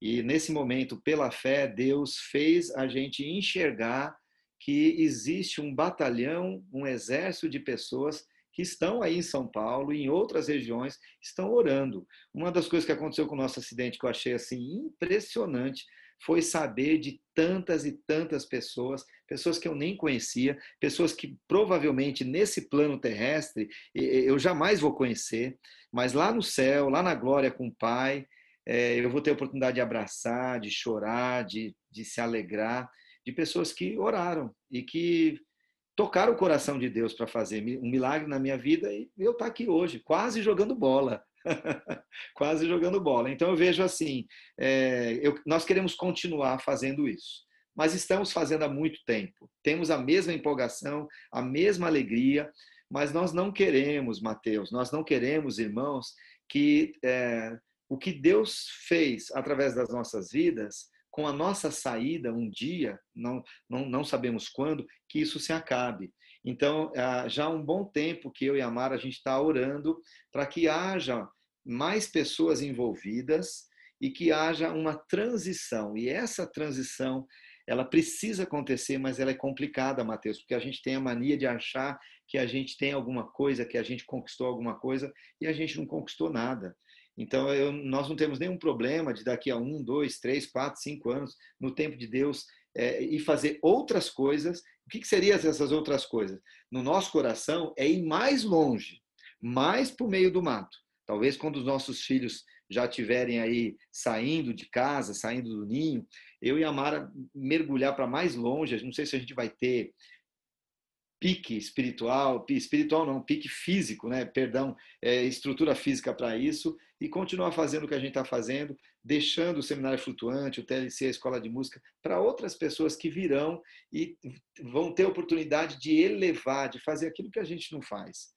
E nesse momento, pela fé, Deus fez a gente enxergar que existe um batalhão, um exército de pessoas que estão aí em São Paulo e em outras regiões, estão orando. Uma das coisas que aconteceu com o nosso acidente que eu achei assim impressionante foi saber de tantas e tantas pessoas, pessoas que eu nem conhecia, pessoas que provavelmente nesse plano terrestre eu jamais vou conhecer, mas lá no céu, lá na glória com o Pai, é, eu vou ter a oportunidade de abraçar, de chorar, de, de se alegrar, de pessoas que oraram e que tocaram o coração de Deus para fazer um milagre na minha vida e eu estar tá aqui hoje, quase jogando bola. quase jogando bola. Então eu vejo assim, é, eu, nós queremos continuar fazendo isso, mas estamos fazendo há muito tempo. Temos a mesma empolgação, a mesma alegria, mas nós não queremos, Mateus, nós não queremos, irmãos, que é, o que Deus fez através das nossas vidas, com a nossa saída um dia, não, não, não sabemos quando, que isso se acabe. Então, ah, já há um bom tempo que eu e a Mara a gente está orando para que haja mais pessoas envolvidas e que haja uma transição. E essa transição, ela precisa acontecer, mas ela é complicada, Mateus, porque a gente tem a mania de achar que a gente tem alguma coisa, que a gente conquistou alguma coisa e a gente não conquistou nada. Então, eu, nós não temos nenhum problema de daqui a um, dois, três, quatro, cinco anos, no tempo de Deus, é, e fazer outras coisas. O que, que seriam essas outras coisas? No nosso coração, é ir mais longe, mais para o meio do mato. Talvez quando os nossos filhos já estiverem aí saindo de casa, saindo do ninho, eu e a Mara mergulhar para mais longe. Não sei se a gente vai ter pique espiritual, espiritual não, pique físico, né? Perdão, é, estrutura física para isso e continuar fazendo o que a gente está fazendo, deixando o seminário flutuante, o TLC, a escola de música, para outras pessoas que virão e vão ter oportunidade de elevar, de fazer aquilo que a gente não faz.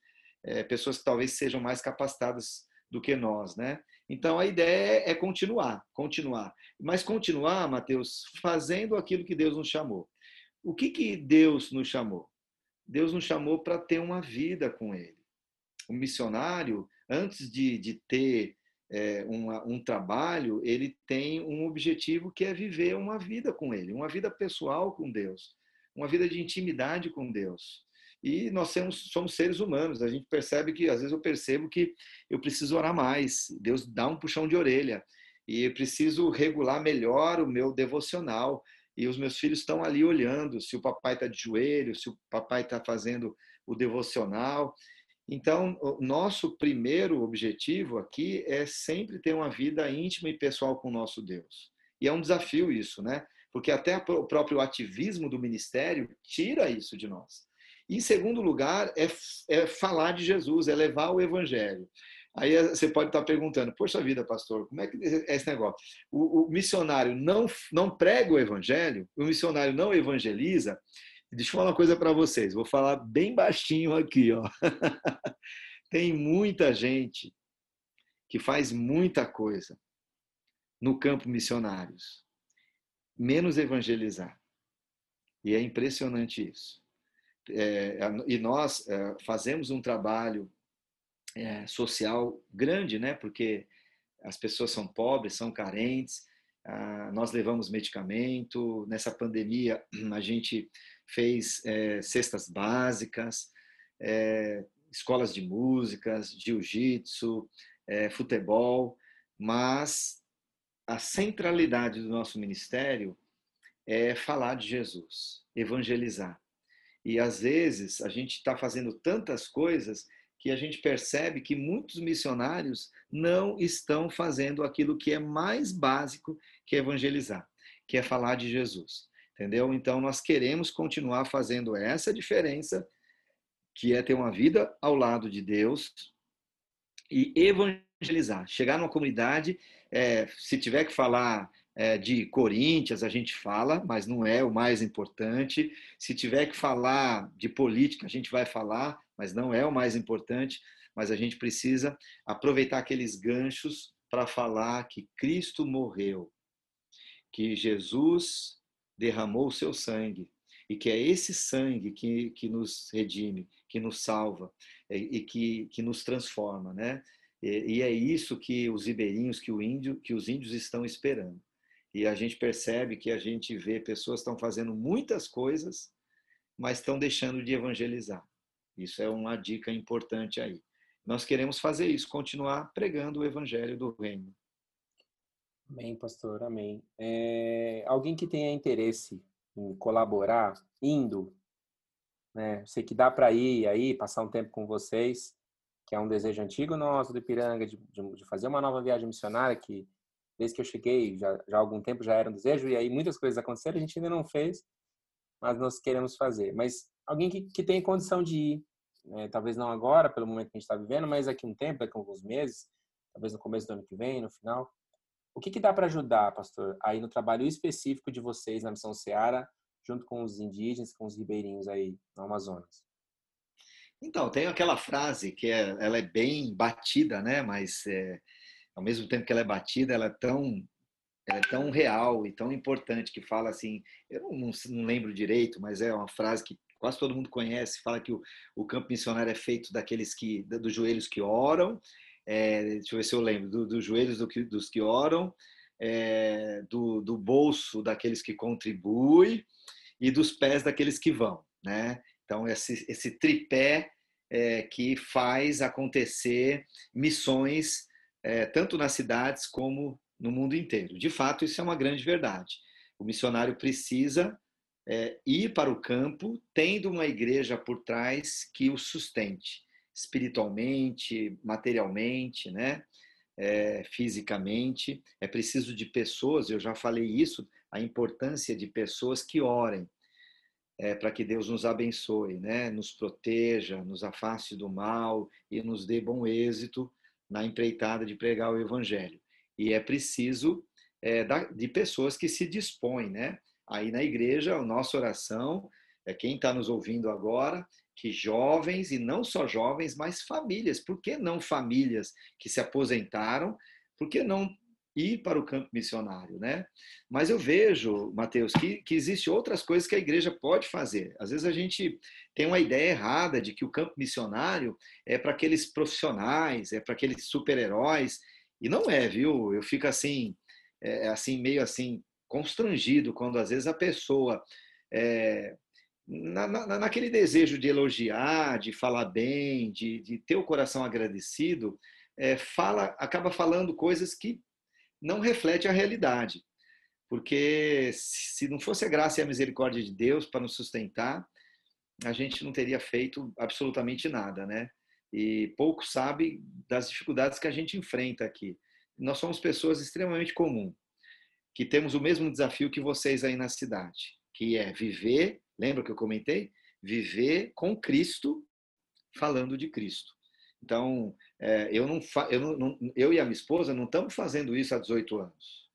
é, pessoas que talvez sejam mais capacitadas do que nós, né? Então a ideia é continuar, continuar. Mas continuar, Mateus, fazendo aquilo que Deus nos chamou. O que, que Deus nos chamou? Deus nos chamou para ter uma vida com Ele. O missionário, antes de, de ter é, uma, um trabalho, ele tem um objetivo que é viver uma vida com Ele, uma vida pessoal com Deus, uma vida de intimidade com Deus. E nós somos, somos seres humanos, a gente percebe que, às vezes eu percebo que eu preciso orar mais, Deus dá um puxão de orelha, e eu preciso regular melhor o meu devocional, e os meus filhos estão ali olhando se o papai está de joelho, se o papai está fazendo o devocional. Então, o nosso primeiro objetivo aqui é sempre ter uma vida íntima e pessoal com o nosso Deus. E é um desafio isso, né? Porque até o próprio ativismo do ministério tira isso de nós. Em segundo lugar, é, é falar de Jesus, é levar o evangelho. Aí eh, você pode estar perguntando, poxa vida, pastor, como é que é esse negócio? O, o, missionário não, não prega o evangelho, o missionário não evangeliza. Deixa eu falar uma coisa para vocês, vou falar bem baixinho aqui. Ó. Tem muita gente que faz muita coisa no campo missionários, menos evangelizar. E é impressionante isso é, e nós é, fazemos um trabalho é, social grande, né? Porque as pessoas são pobres, são carentes, ah, nós levamos medicamento. Nessa pandemia, a gente fez é, cestas básicas, é, escolas de músicas, jiu-jitsu, é, futebol, mas a centralidade do nosso ministério é falar de Jesus, evangelizar. E às vezes a gente está fazendo tantas coisas que a gente percebe que muitos missionários não estão fazendo aquilo que é mais básico, que é evangelizar, que é falar de Jesus. Entendeu? Então nós queremos continuar fazendo essa diferença, que é ter uma vida ao lado de Deus e evangelizar. Chegar numa comunidade, é, se tiver que falar é, de Corinthians, a gente fala, mas não é o mais importante. Se tiver que falar de política, a gente vai falar, mas não é o mais importante. Mas a gente precisa aproveitar aqueles ganchos para falar que Cristo morreu, que Jesus derramou o seu sangue e que é esse sangue que, que nos redime, que nos salva e, e que, que nos transforma, né? E, e, é isso que os ribeirinhos, que, o índio, que os índios estão esperando e a gente percebe que a gente vê pessoas estão fazendo muitas coisas, mas estão deixando de evangelizar. Isso é uma dica importante aí. Nós queremos fazer isso, continuar pregando o evangelho do reino. Amém, pastor, amém. É, alguém que tenha interesse em colaborar, indo, né? Sei que dá para ir aí, passar um tempo com vocês, que é um desejo antigo nosso do Ipiranga, de, de, fazer uma nova viagem missionária que desde que eu cheguei, já, já há algum tempo já era um desejo, e aí muitas coisas aconteceram, a gente ainda não fez, mas nós queremos fazer. Mas alguém que, que tem condição de ir, né? talvez não agora, pelo momento que a gente está vivendo, mas daqui um tempo, daqui a alguns meses, talvez no começo do ano que vem, no final. O que, que dá para ajudar, pastor, aí no trabalho específico de vocês na Missão Seara, junto com os indígenas, com os ribeirinhos aí no Amazonas? Então, tem aquela frase que é, ela é bem batida, né? Mas é, ao mesmo tempo que ela é batida, ela é tão, ela é tão real e tão importante que fala assim, eu não, não, não, lembro direito, mas é uma frase que quase todo mundo conhece, fala que o, o campo missionário é feito daqueles que, dos joelhos que oram, é, deixa eu ver se eu lembro, do, dos joelhos do que, dos que oram, é, do, do bolso daqueles que contribuem e dos pés daqueles que vão, né? Então, esse, esse tripé é, que faz acontecer missões é, tanto nas cidades como no mundo inteiro. De fato, isso é uma grande verdade. O missionário precisa é, ir para o campo tendo uma igreja por trás que o sustente espiritualmente, materialmente, né? É, fisicamente. É preciso de pessoas, eu já falei isso, a importância de pessoas que orem é, para que Deus nos abençoe, né? nos proteja, nos afaste do mal e nos dê bom êxito na empreitada de pregar o evangelho. E é preciso é, de pessoas que se dispõem, né? Aí na igreja, a nossa oração, é quem está nos ouvindo agora, que jovens, e não só jovens, mas famílias, por que não famílias que se aposentaram, por que não ir para o campo missionário, né? Mas eu vejo, Mateus, que, que existem outras coisas que a igreja pode fazer. Às vezes a gente tem uma ideia errada de que o campo missionário é para aqueles profissionais, é para aqueles super-heróis, e não é, viu? Eu fico assim, é, assim meio assim constrangido quando às vezes a pessoa é, na, na, naquele desejo de elogiar, de falar bem, de, de ter o coração agradecido, é, fala, acaba falando coisas que não reflete a realidade. Porque se não fosse a graça e a misericórdia de Deus para nos sustentar, a gente não teria feito absolutamente nada, né? E pouco sabe das dificuldades que a gente enfrenta aqui. Nós somos pessoas extremamente comuns, que temos o mesmo desafio que vocês aí na cidade, que é viver, lembra que eu comentei? Viver com Cristo, falando de Cristo. Então, é, eu, não, eu, não, eu e a minha esposa não estamos fazendo isso há 18 anos.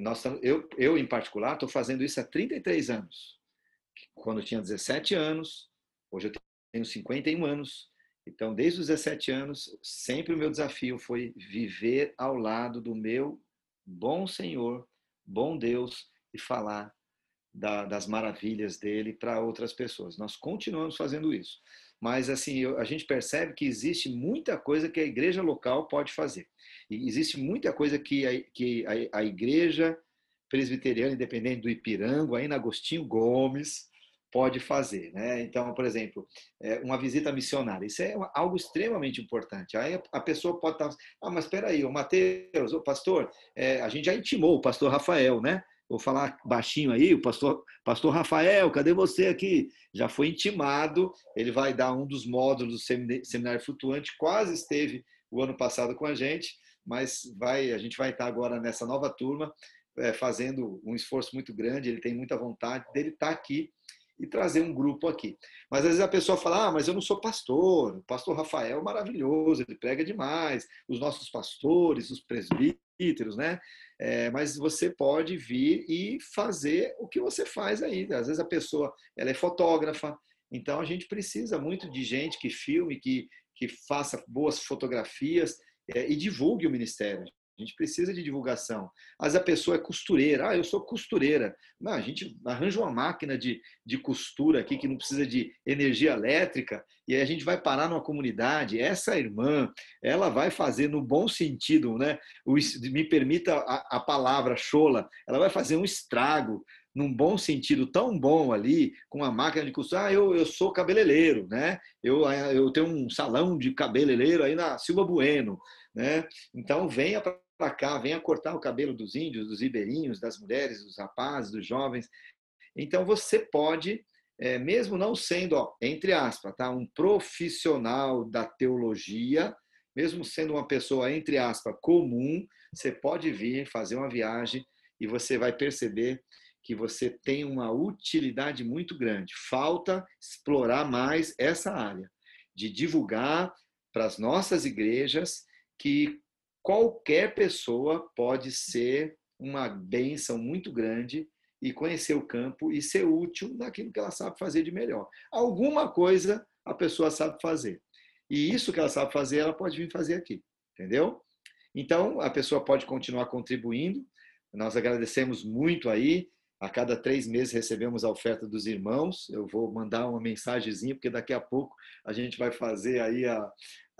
Nós eu, eu, em particular, estou fazendo isso há 33 anos. Quando eu tinha 17 anos, hoje eu tenho 51 anos. Então, desde os 17 anos, sempre o meu desafio foi viver ao lado do meu bom Senhor, bom Deus e falar da, das maravilhas dele para outras pessoas. Nós continuamos fazendo isso mas assim a gente percebe que existe muita coisa que a igreja local pode fazer. E existe muita coisa que a, que a, a igreja presbiteriana independente do Ipiranga, aí na Agostinho Gomes, pode fazer. Né? Então, por exemplo, é, uma visita missionária, isso é algo extremamente importante. Aí a pessoa pode estar, ah, mas espera aí, o Mateus, o pastor, é, a gente já intimou o pastor Rafael, né? vou falar baixinho aí, o pastor, pastor Rafael, cadê você aqui? Já foi intimado, ele vai dar um dos módulos do Seminário Flutuante, quase esteve o ano passado com a gente, mas vai, a gente vai estar agora nessa nova turma, é, fazendo um esforço muito grande, ele tem muita vontade dele estar aqui e trazer um grupo aqui. Mas às vezes a pessoa fala: ah, mas eu não sou pastor, o pastor Rafael é maravilhoso, ele prega demais, os nossos pastores, os presbíteros, né? É, mas você pode vir e fazer o que você faz aí. Às vezes a pessoa ela é fotógrafa, então a gente precisa muito de gente que filme, que, que faça boas fotografias é, e divulgue o ministério. A gente precisa de divulgação. Mas a pessoa é costureira. Ah, eu sou costureira. Não, a gente arranja uma máquina de, de costura aqui que não precisa de energia elétrica e aí a gente vai parar numa comunidade. Essa irmã, ela vai fazer no bom sentido, né? O, me permita a, a palavra chola, ela vai fazer um estrago num bom sentido tão bom ali, com a máquina de costura. Ah, eu, eu sou cabeleireiro, né? Eu, eu tenho um salão de cabeleireiro aí na Silva Bueno, né? Então venha para cá, venha cortar o cabelo dos índios, dos ribeirinhos, das mulheres, dos rapazes, dos jovens. Então você pode, é, mesmo não sendo, ó, entre aspas, tá, um profissional da teologia, mesmo sendo uma pessoa entre aspas comum, você pode vir fazer uma viagem e você vai perceber que você tem uma utilidade muito grande. Falta explorar mais essa área de divulgar para as nossas igrejas que qualquer pessoa pode ser uma bênção muito grande e conhecer o campo e ser útil naquilo que ela sabe fazer de melhor. Alguma coisa a pessoa sabe fazer. E isso que ela sabe fazer, ela pode vir fazer aqui, entendeu? Então, a pessoa pode continuar contribuindo. Nós agradecemos muito aí. A cada três meses recebemos a oferta dos irmãos. Eu vou mandar uma mensagenzinha, porque daqui a pouco a gente vai fazer aí a,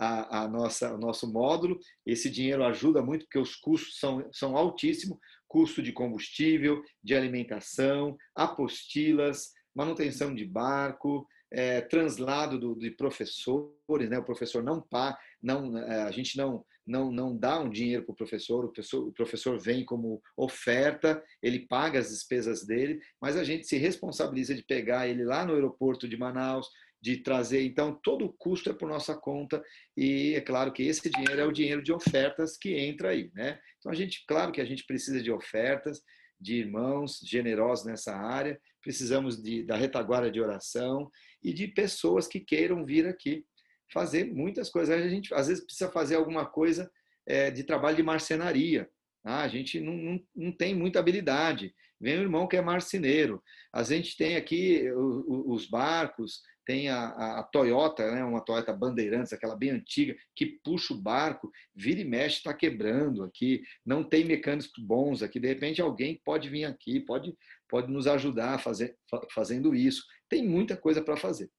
a, a, nossa, o nosso módulo. Esse dinheiro ajuda muito, porque os custos são, são altíssimos custo de combustível, de alimentação, apostilas, manutenção de barco, é, translado do, de professores, né? O professor não pá, não, é, a gente não não não dá um dinheiro para o professor, o professor, o professor vem como oferta, ele paga as despesas dele, mas a gente se responsabiliza de pegar ele lá no aeroporto de Manaus, de trazer. Então, todo o custo é por nossa conta e é claro que esse dinheiro é o dinheiro de ofertas que entra aí, né? Então, a gente, claro que a gente precisa de ofertas, de irmãos generosos nessa área, precisamos de, da retaguarda de oração e de pessoas que queiram vir aqui fazer muitas coisas. A gente, às vezes, precisa fazer alguma coisa é, de trabalho de marcenaria. Ah, a gente não, não, não tem muita habilidade. Vem o irmão que é marceneiro. A gente tem aqui os barcos, tem a, a, Toyota, né, uma Toyota Bandeirantes, aquela bem antiga, que puxa o barco, vira e mexe, está quebrando aqui, não tem mecânicos bons aqui, de repente alguém pode vir aqui, pode, pode nos ajudar fazer, fazendo isso. Tem muita coisa para fazer.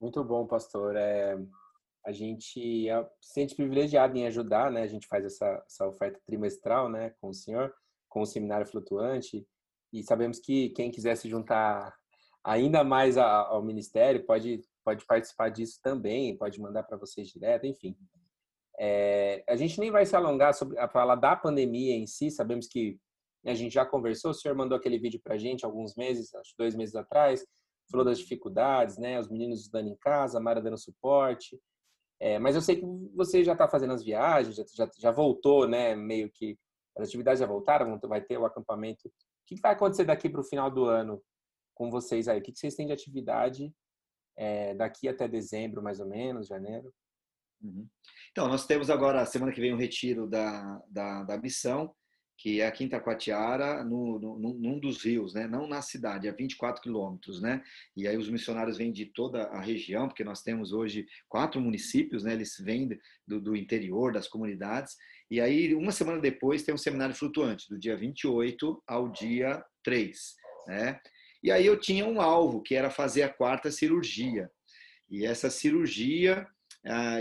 Muito bom, pastor. É, a gente é, se sente privilegiado em ajudar, né? A gente faz essa, essa oferta trimestral, né, com o senhor, com o seminário flutuante, e sabemos que quem quiser se juntar ainda mais ao ministério pode pode participar disso também, pode mandar para vocês direto, enfim. É, a gente nem vai se alongar sobre a falar da pandemia em si, sabemos que a gente já conversou, o senhor mandou aquele vídeo para a gente alguns meses, acho dois meses atrás, falou das dificuldades, né, os meninos estudando em casa, a Mara dando suporte, é, mas eu sei que você já está fazendo as viagens, já, já, voltou, né? Meio que as atividades já voltaram, vai ter o acampamento. O que, vai acontecer daqui para o final do ano com vocês aí? O que, vocês têm de atividade é, daqui até dezembro, mais ou menos, janeiro? Uhum. Então, nós temos agora, semana que vem, um retiro da, da, da missão que é a Quinta Quatiara, no, no, num dos rios, né? não na cidade, a 24 quilômetros. Né? E aí os missionários vêm de toda a região, porque nós temos hoje quatro municípios, né? eles vêm do, do interior, das comunidades. E aí, uma semana depois, tem um seminário flutuante, do dia 28 ao dia 3. Né? E aí eu tinha um alvo, que era fazer a quarta cirurgia. E essa cirurgia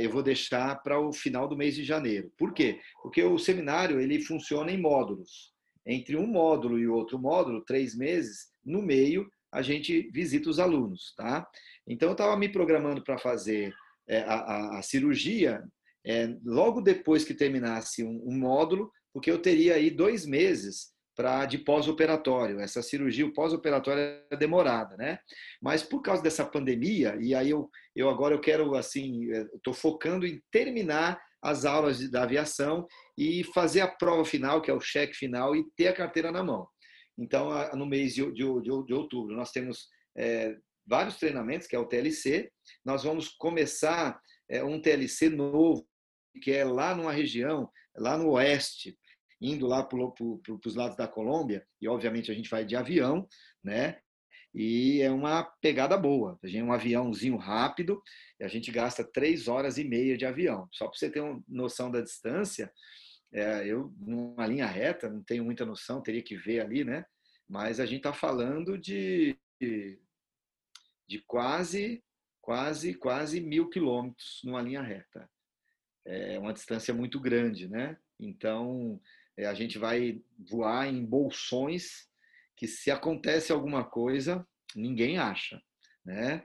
eu vou deixar para o final do mês de janeiro. Por quê? Porque o seminário ele funciona em módulos. Entre um módulo e outro módulo, três meses, no meio a gente visita os alunos, tá? Então eu estava me programando para fazer é, a, a, a, cirurgia é, logo depois que terminasse um, um módulo, porque eu teria aí dois meses para de pós-operatório. Essa cirurgia, o pós-operatório é demorada, né? Mas por causa dessa pandemia, e aí eu, eu agora eu quero, assim, estou focando em terminar as aulas da aviação e fazer a prova final, que é o cheque final, e ter a carteira na mão. Então, no mês de, de, de, de outubro, nós temos é, vários treinamentos, que é o TLC. Nós vamos começar é, um TLC novo, que é lá numa região, lá no oeste, indo lá para os lados da Colômbia, e obviamente a gente vai de avião, né? E é uma pegada boa. A gente é um aviãozinho rápido, e a gente gasta três horas e meia de avião. Só para você ter uma noção da distância, é, eu, numa linha reta, não tenho muita noção, teria que ver ali, né? Mas a gente está falando de, de quase, quase, quase mil quilômetros numa linha reta. É uma distância muito grande, né? Então, é, a gente vai voar em bolsões que se acontece alguma coisa, ninguém acha, né?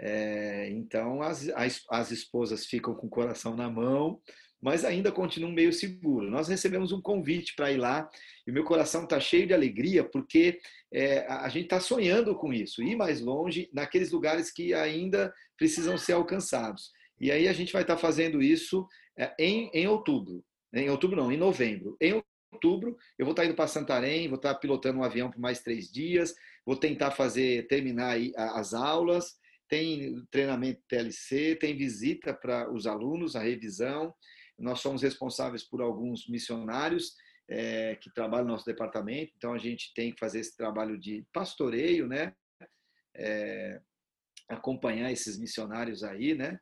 É, então as, as, as, esposas ficam com o coração na mão, mas ainda continuam meio seguro. Nós recebemos um convite para ir lá e meu coração está cheio de alegria porque é, a gente está sonhando com isso, ir mais longe naqueles lugares que ainda precisam ser alcançados. E aí a gente vai estar tá fazendo isso é, em, em outubro em outubro não, em novembro. Em outubro, eu vou estar indo para Santarém, vou estar pilotando um avião por mais três dias, vou tentar fazer, terminar as aulas, tem treinamento TLC, tem visita para os alunos, a revisão. Nós somos responsáveis por alguns missionários é, que trabalham no nosso departamento, então a gente tem que fazer esse trabalho de pastoreio, né? É, acompanhar esses missionários aí, né?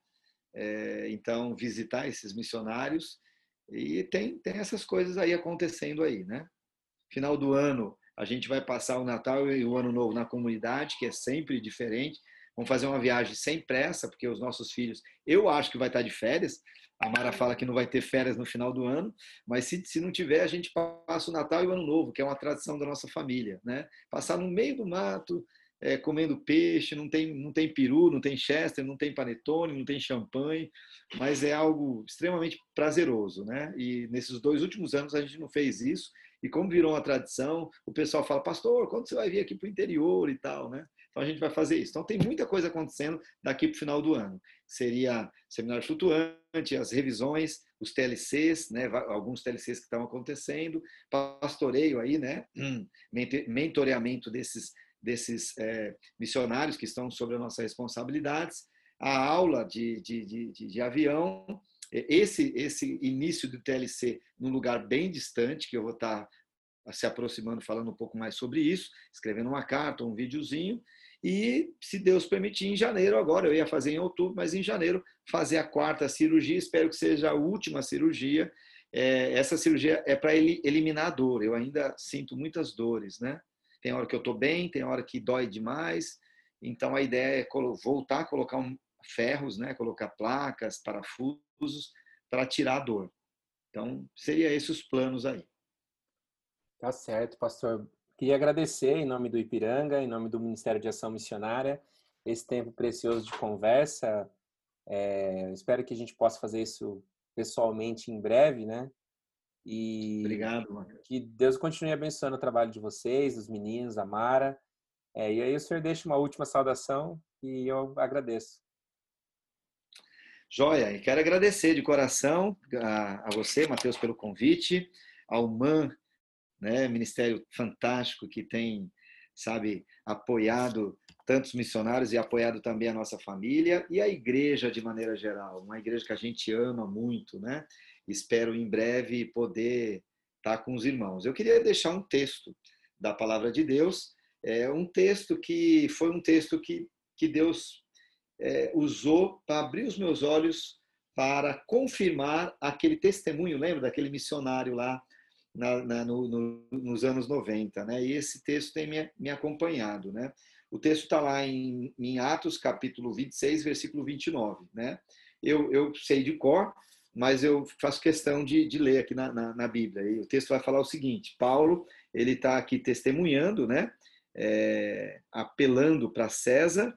É, então, visitar esses missionários e tem, tem essas coisas aí acontecendo aí, né? Final do ano, a gente vai passar o Natal e o Ano Novo na comunidade, que é sempre diferente. Vamos fazer uma viagem sem pressa, porque os nossos filhos, eu acho que vai estar de férias. A Mara fala que não vai ter férias no final do ano, mas se, se não tiver, a gente passa o Natal e o Ano Novo, que é uma tradição da nossa família, né? Passar no meio do mato, é, comendo peixe, não tem, não tem peru, não tem chester, não tem panetone, não tem champanhe, mas é algo extremamente prazeroso, né? E nesses dois últimos anos a gente não fez isso, e como virou uma tradição, o pessoal fala, pastor, quando você vai vir aqui para o interior e tal, né? Então a gente vai fazer isso. Então tem muita coisa acontecendo daqui para o final do ano. Seria seminário flutuante, as revisões, os TLCs, né? Alguns TLCs que estão acontecendo, pastoreio aí, né? Mentoreamento desses desses é, missionários que estão sobre as nossas responsabilidades, a aula de, de, de, de avião esse, esse início do TLC num lugar bem distante, que eu vou estar se aproximando, falando um pouco mais sobre isso, escrevendo uma carta, um videozinho, e, se Deus permitir, em janeiro, agora eu ia fazer em outubro, mas em janeiro, fazer a quarta cirurgia. Espero que seja a última cirurgia. É, essa cirurgia é para eliminar a dor. Eu ainda sinto muitas dores, né? Tem hora que eu estou bem, tem hora que dói demais. Então, a ideia é voltar a colocar um, ferros, né? Colocar placas, parafusos, para tirar a dor. Então, seria esses os planos aí. Tá certo, pastor. Queria agradecer em nome do Ipiranga, em nome do Ministério de Ação Missionária, esse tempo precioso de conversa. É, espero que a gente possa fazer isso pessoalmente em breve, né? E Obrigado. Que Deus continue abençoando o trabalho de vocês, dos meninos, a Mara. É, e aí o senhor deixa uma última saudação e eu agradeço. Joia, e quero agradecer de coração a, a você, Matheus, pelo convite, ao MAN né? Ministério fantástico que tem, sabe, apoiado tantos missionários e apoiado também a nossa família e a igreja de maneira geral, uma igreja que a gente ama muito, né? Espero em breve poder estar com os irmãos. Eu queria deixar um texto da palavra de Deus, é um texto que foi um texto que, que Deus é, usou para abrir os meus olhos para confirmar aquele testemunho, lembra daquele missionário lá na, na, no, no, nos anos 90, né? E esse texto tem me, me acompanhado, né? O texto está lá em, em, Atos, capítulo 26, versículo 29, né? Eu, eu sei de cor, mas eu faço questão de, de ler aqui na, na, na, Bíblia. E o texto vai falar o seguinte: Paulo ele está aqui testemunhando, né? É, apelando para César,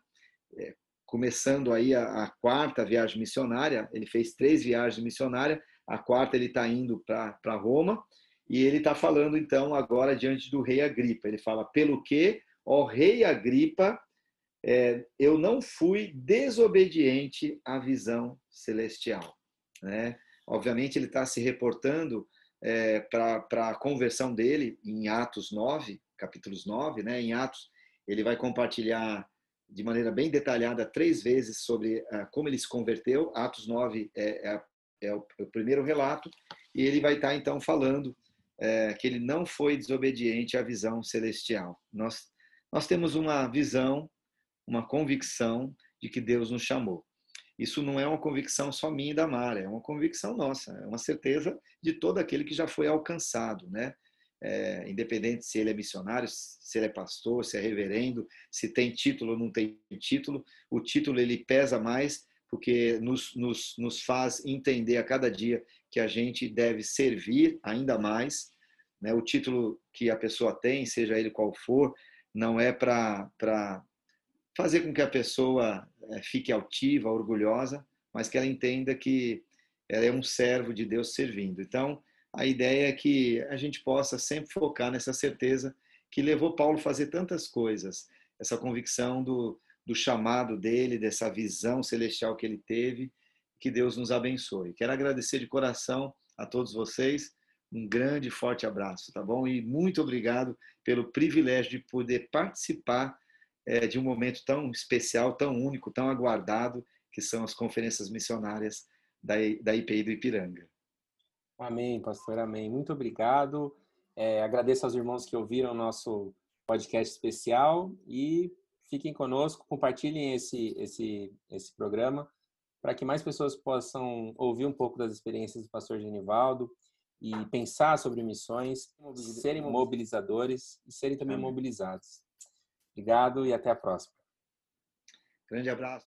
é, começando aí a, a, quarta viagem missionária. Ele fez três viagens missionárias. A quarta ele está indo para Roma e ele está falando, então, agora diante do rei Agripa. Ele fala: pelo que, ó rei Agripa, é, eu não fui desobediente à visão celestial. Né? Obviamente, ele está se reportando é, para a conversão dele em Atos 9, capítulos 9. Né? Em Atos, ele vai compartilhar de maneira bem detalhada três vezes sobre uh, como ele se converteu. Atos 9 é, é, é, o, é o primeiro relato. E ele vai estar, tá, então, falando é, que ele não foi desobediente à visão celestial. Nós, nós temos uma visão, uma convicção de que Deus nos chamou. Isso não é uma convicção só minha e da Mara, é uma convicção nossa, é uma certeza de todo aquele que já foi alcançado, né? É, independente se ele é missionário, se ele é pastor, se é reverendo, se tem título ou não tem título, o título ele pesa mais porque nos, nos, nos faz entender a cada dia que a gente deve servir ainda mais. Né? O título que a pessoa tem, seja ele qual for, não é para fazer com que a pessoa fique altiva, orgulhosa, mas que ela entenda que ela é um servo de Deus servindo. Então, a ideia é que a gente possa sempre focar nessa certeza que levou Paulo a fazer tantas coisas, essa convicção do, do chamado dele, dessa visão celestial que ele teve. Que Deus nos abençoe. Quero agradecer de coração a todos vocês. Um grande forte abraço, tá bom? E muito obrigado pelo privilégio de poder participar é, de um momento tão especial, tão único, tão aguardado, que são as conferências missionárias da, da IPI do Ipiranga. Amém, pastor, amém. Muito obrigado. É, agradeço aos irmãos que ouviram o nosso podcast especial e fiquem conosco, compartilhem esse, esse, esse programa para que mais pessoas possam ouvir um pouco das experiências do pastor Genivaldo e pensar sobre missões, serem mobilizadores e serem também mobilizados. Obrigado e até a próxima. Grande abraço.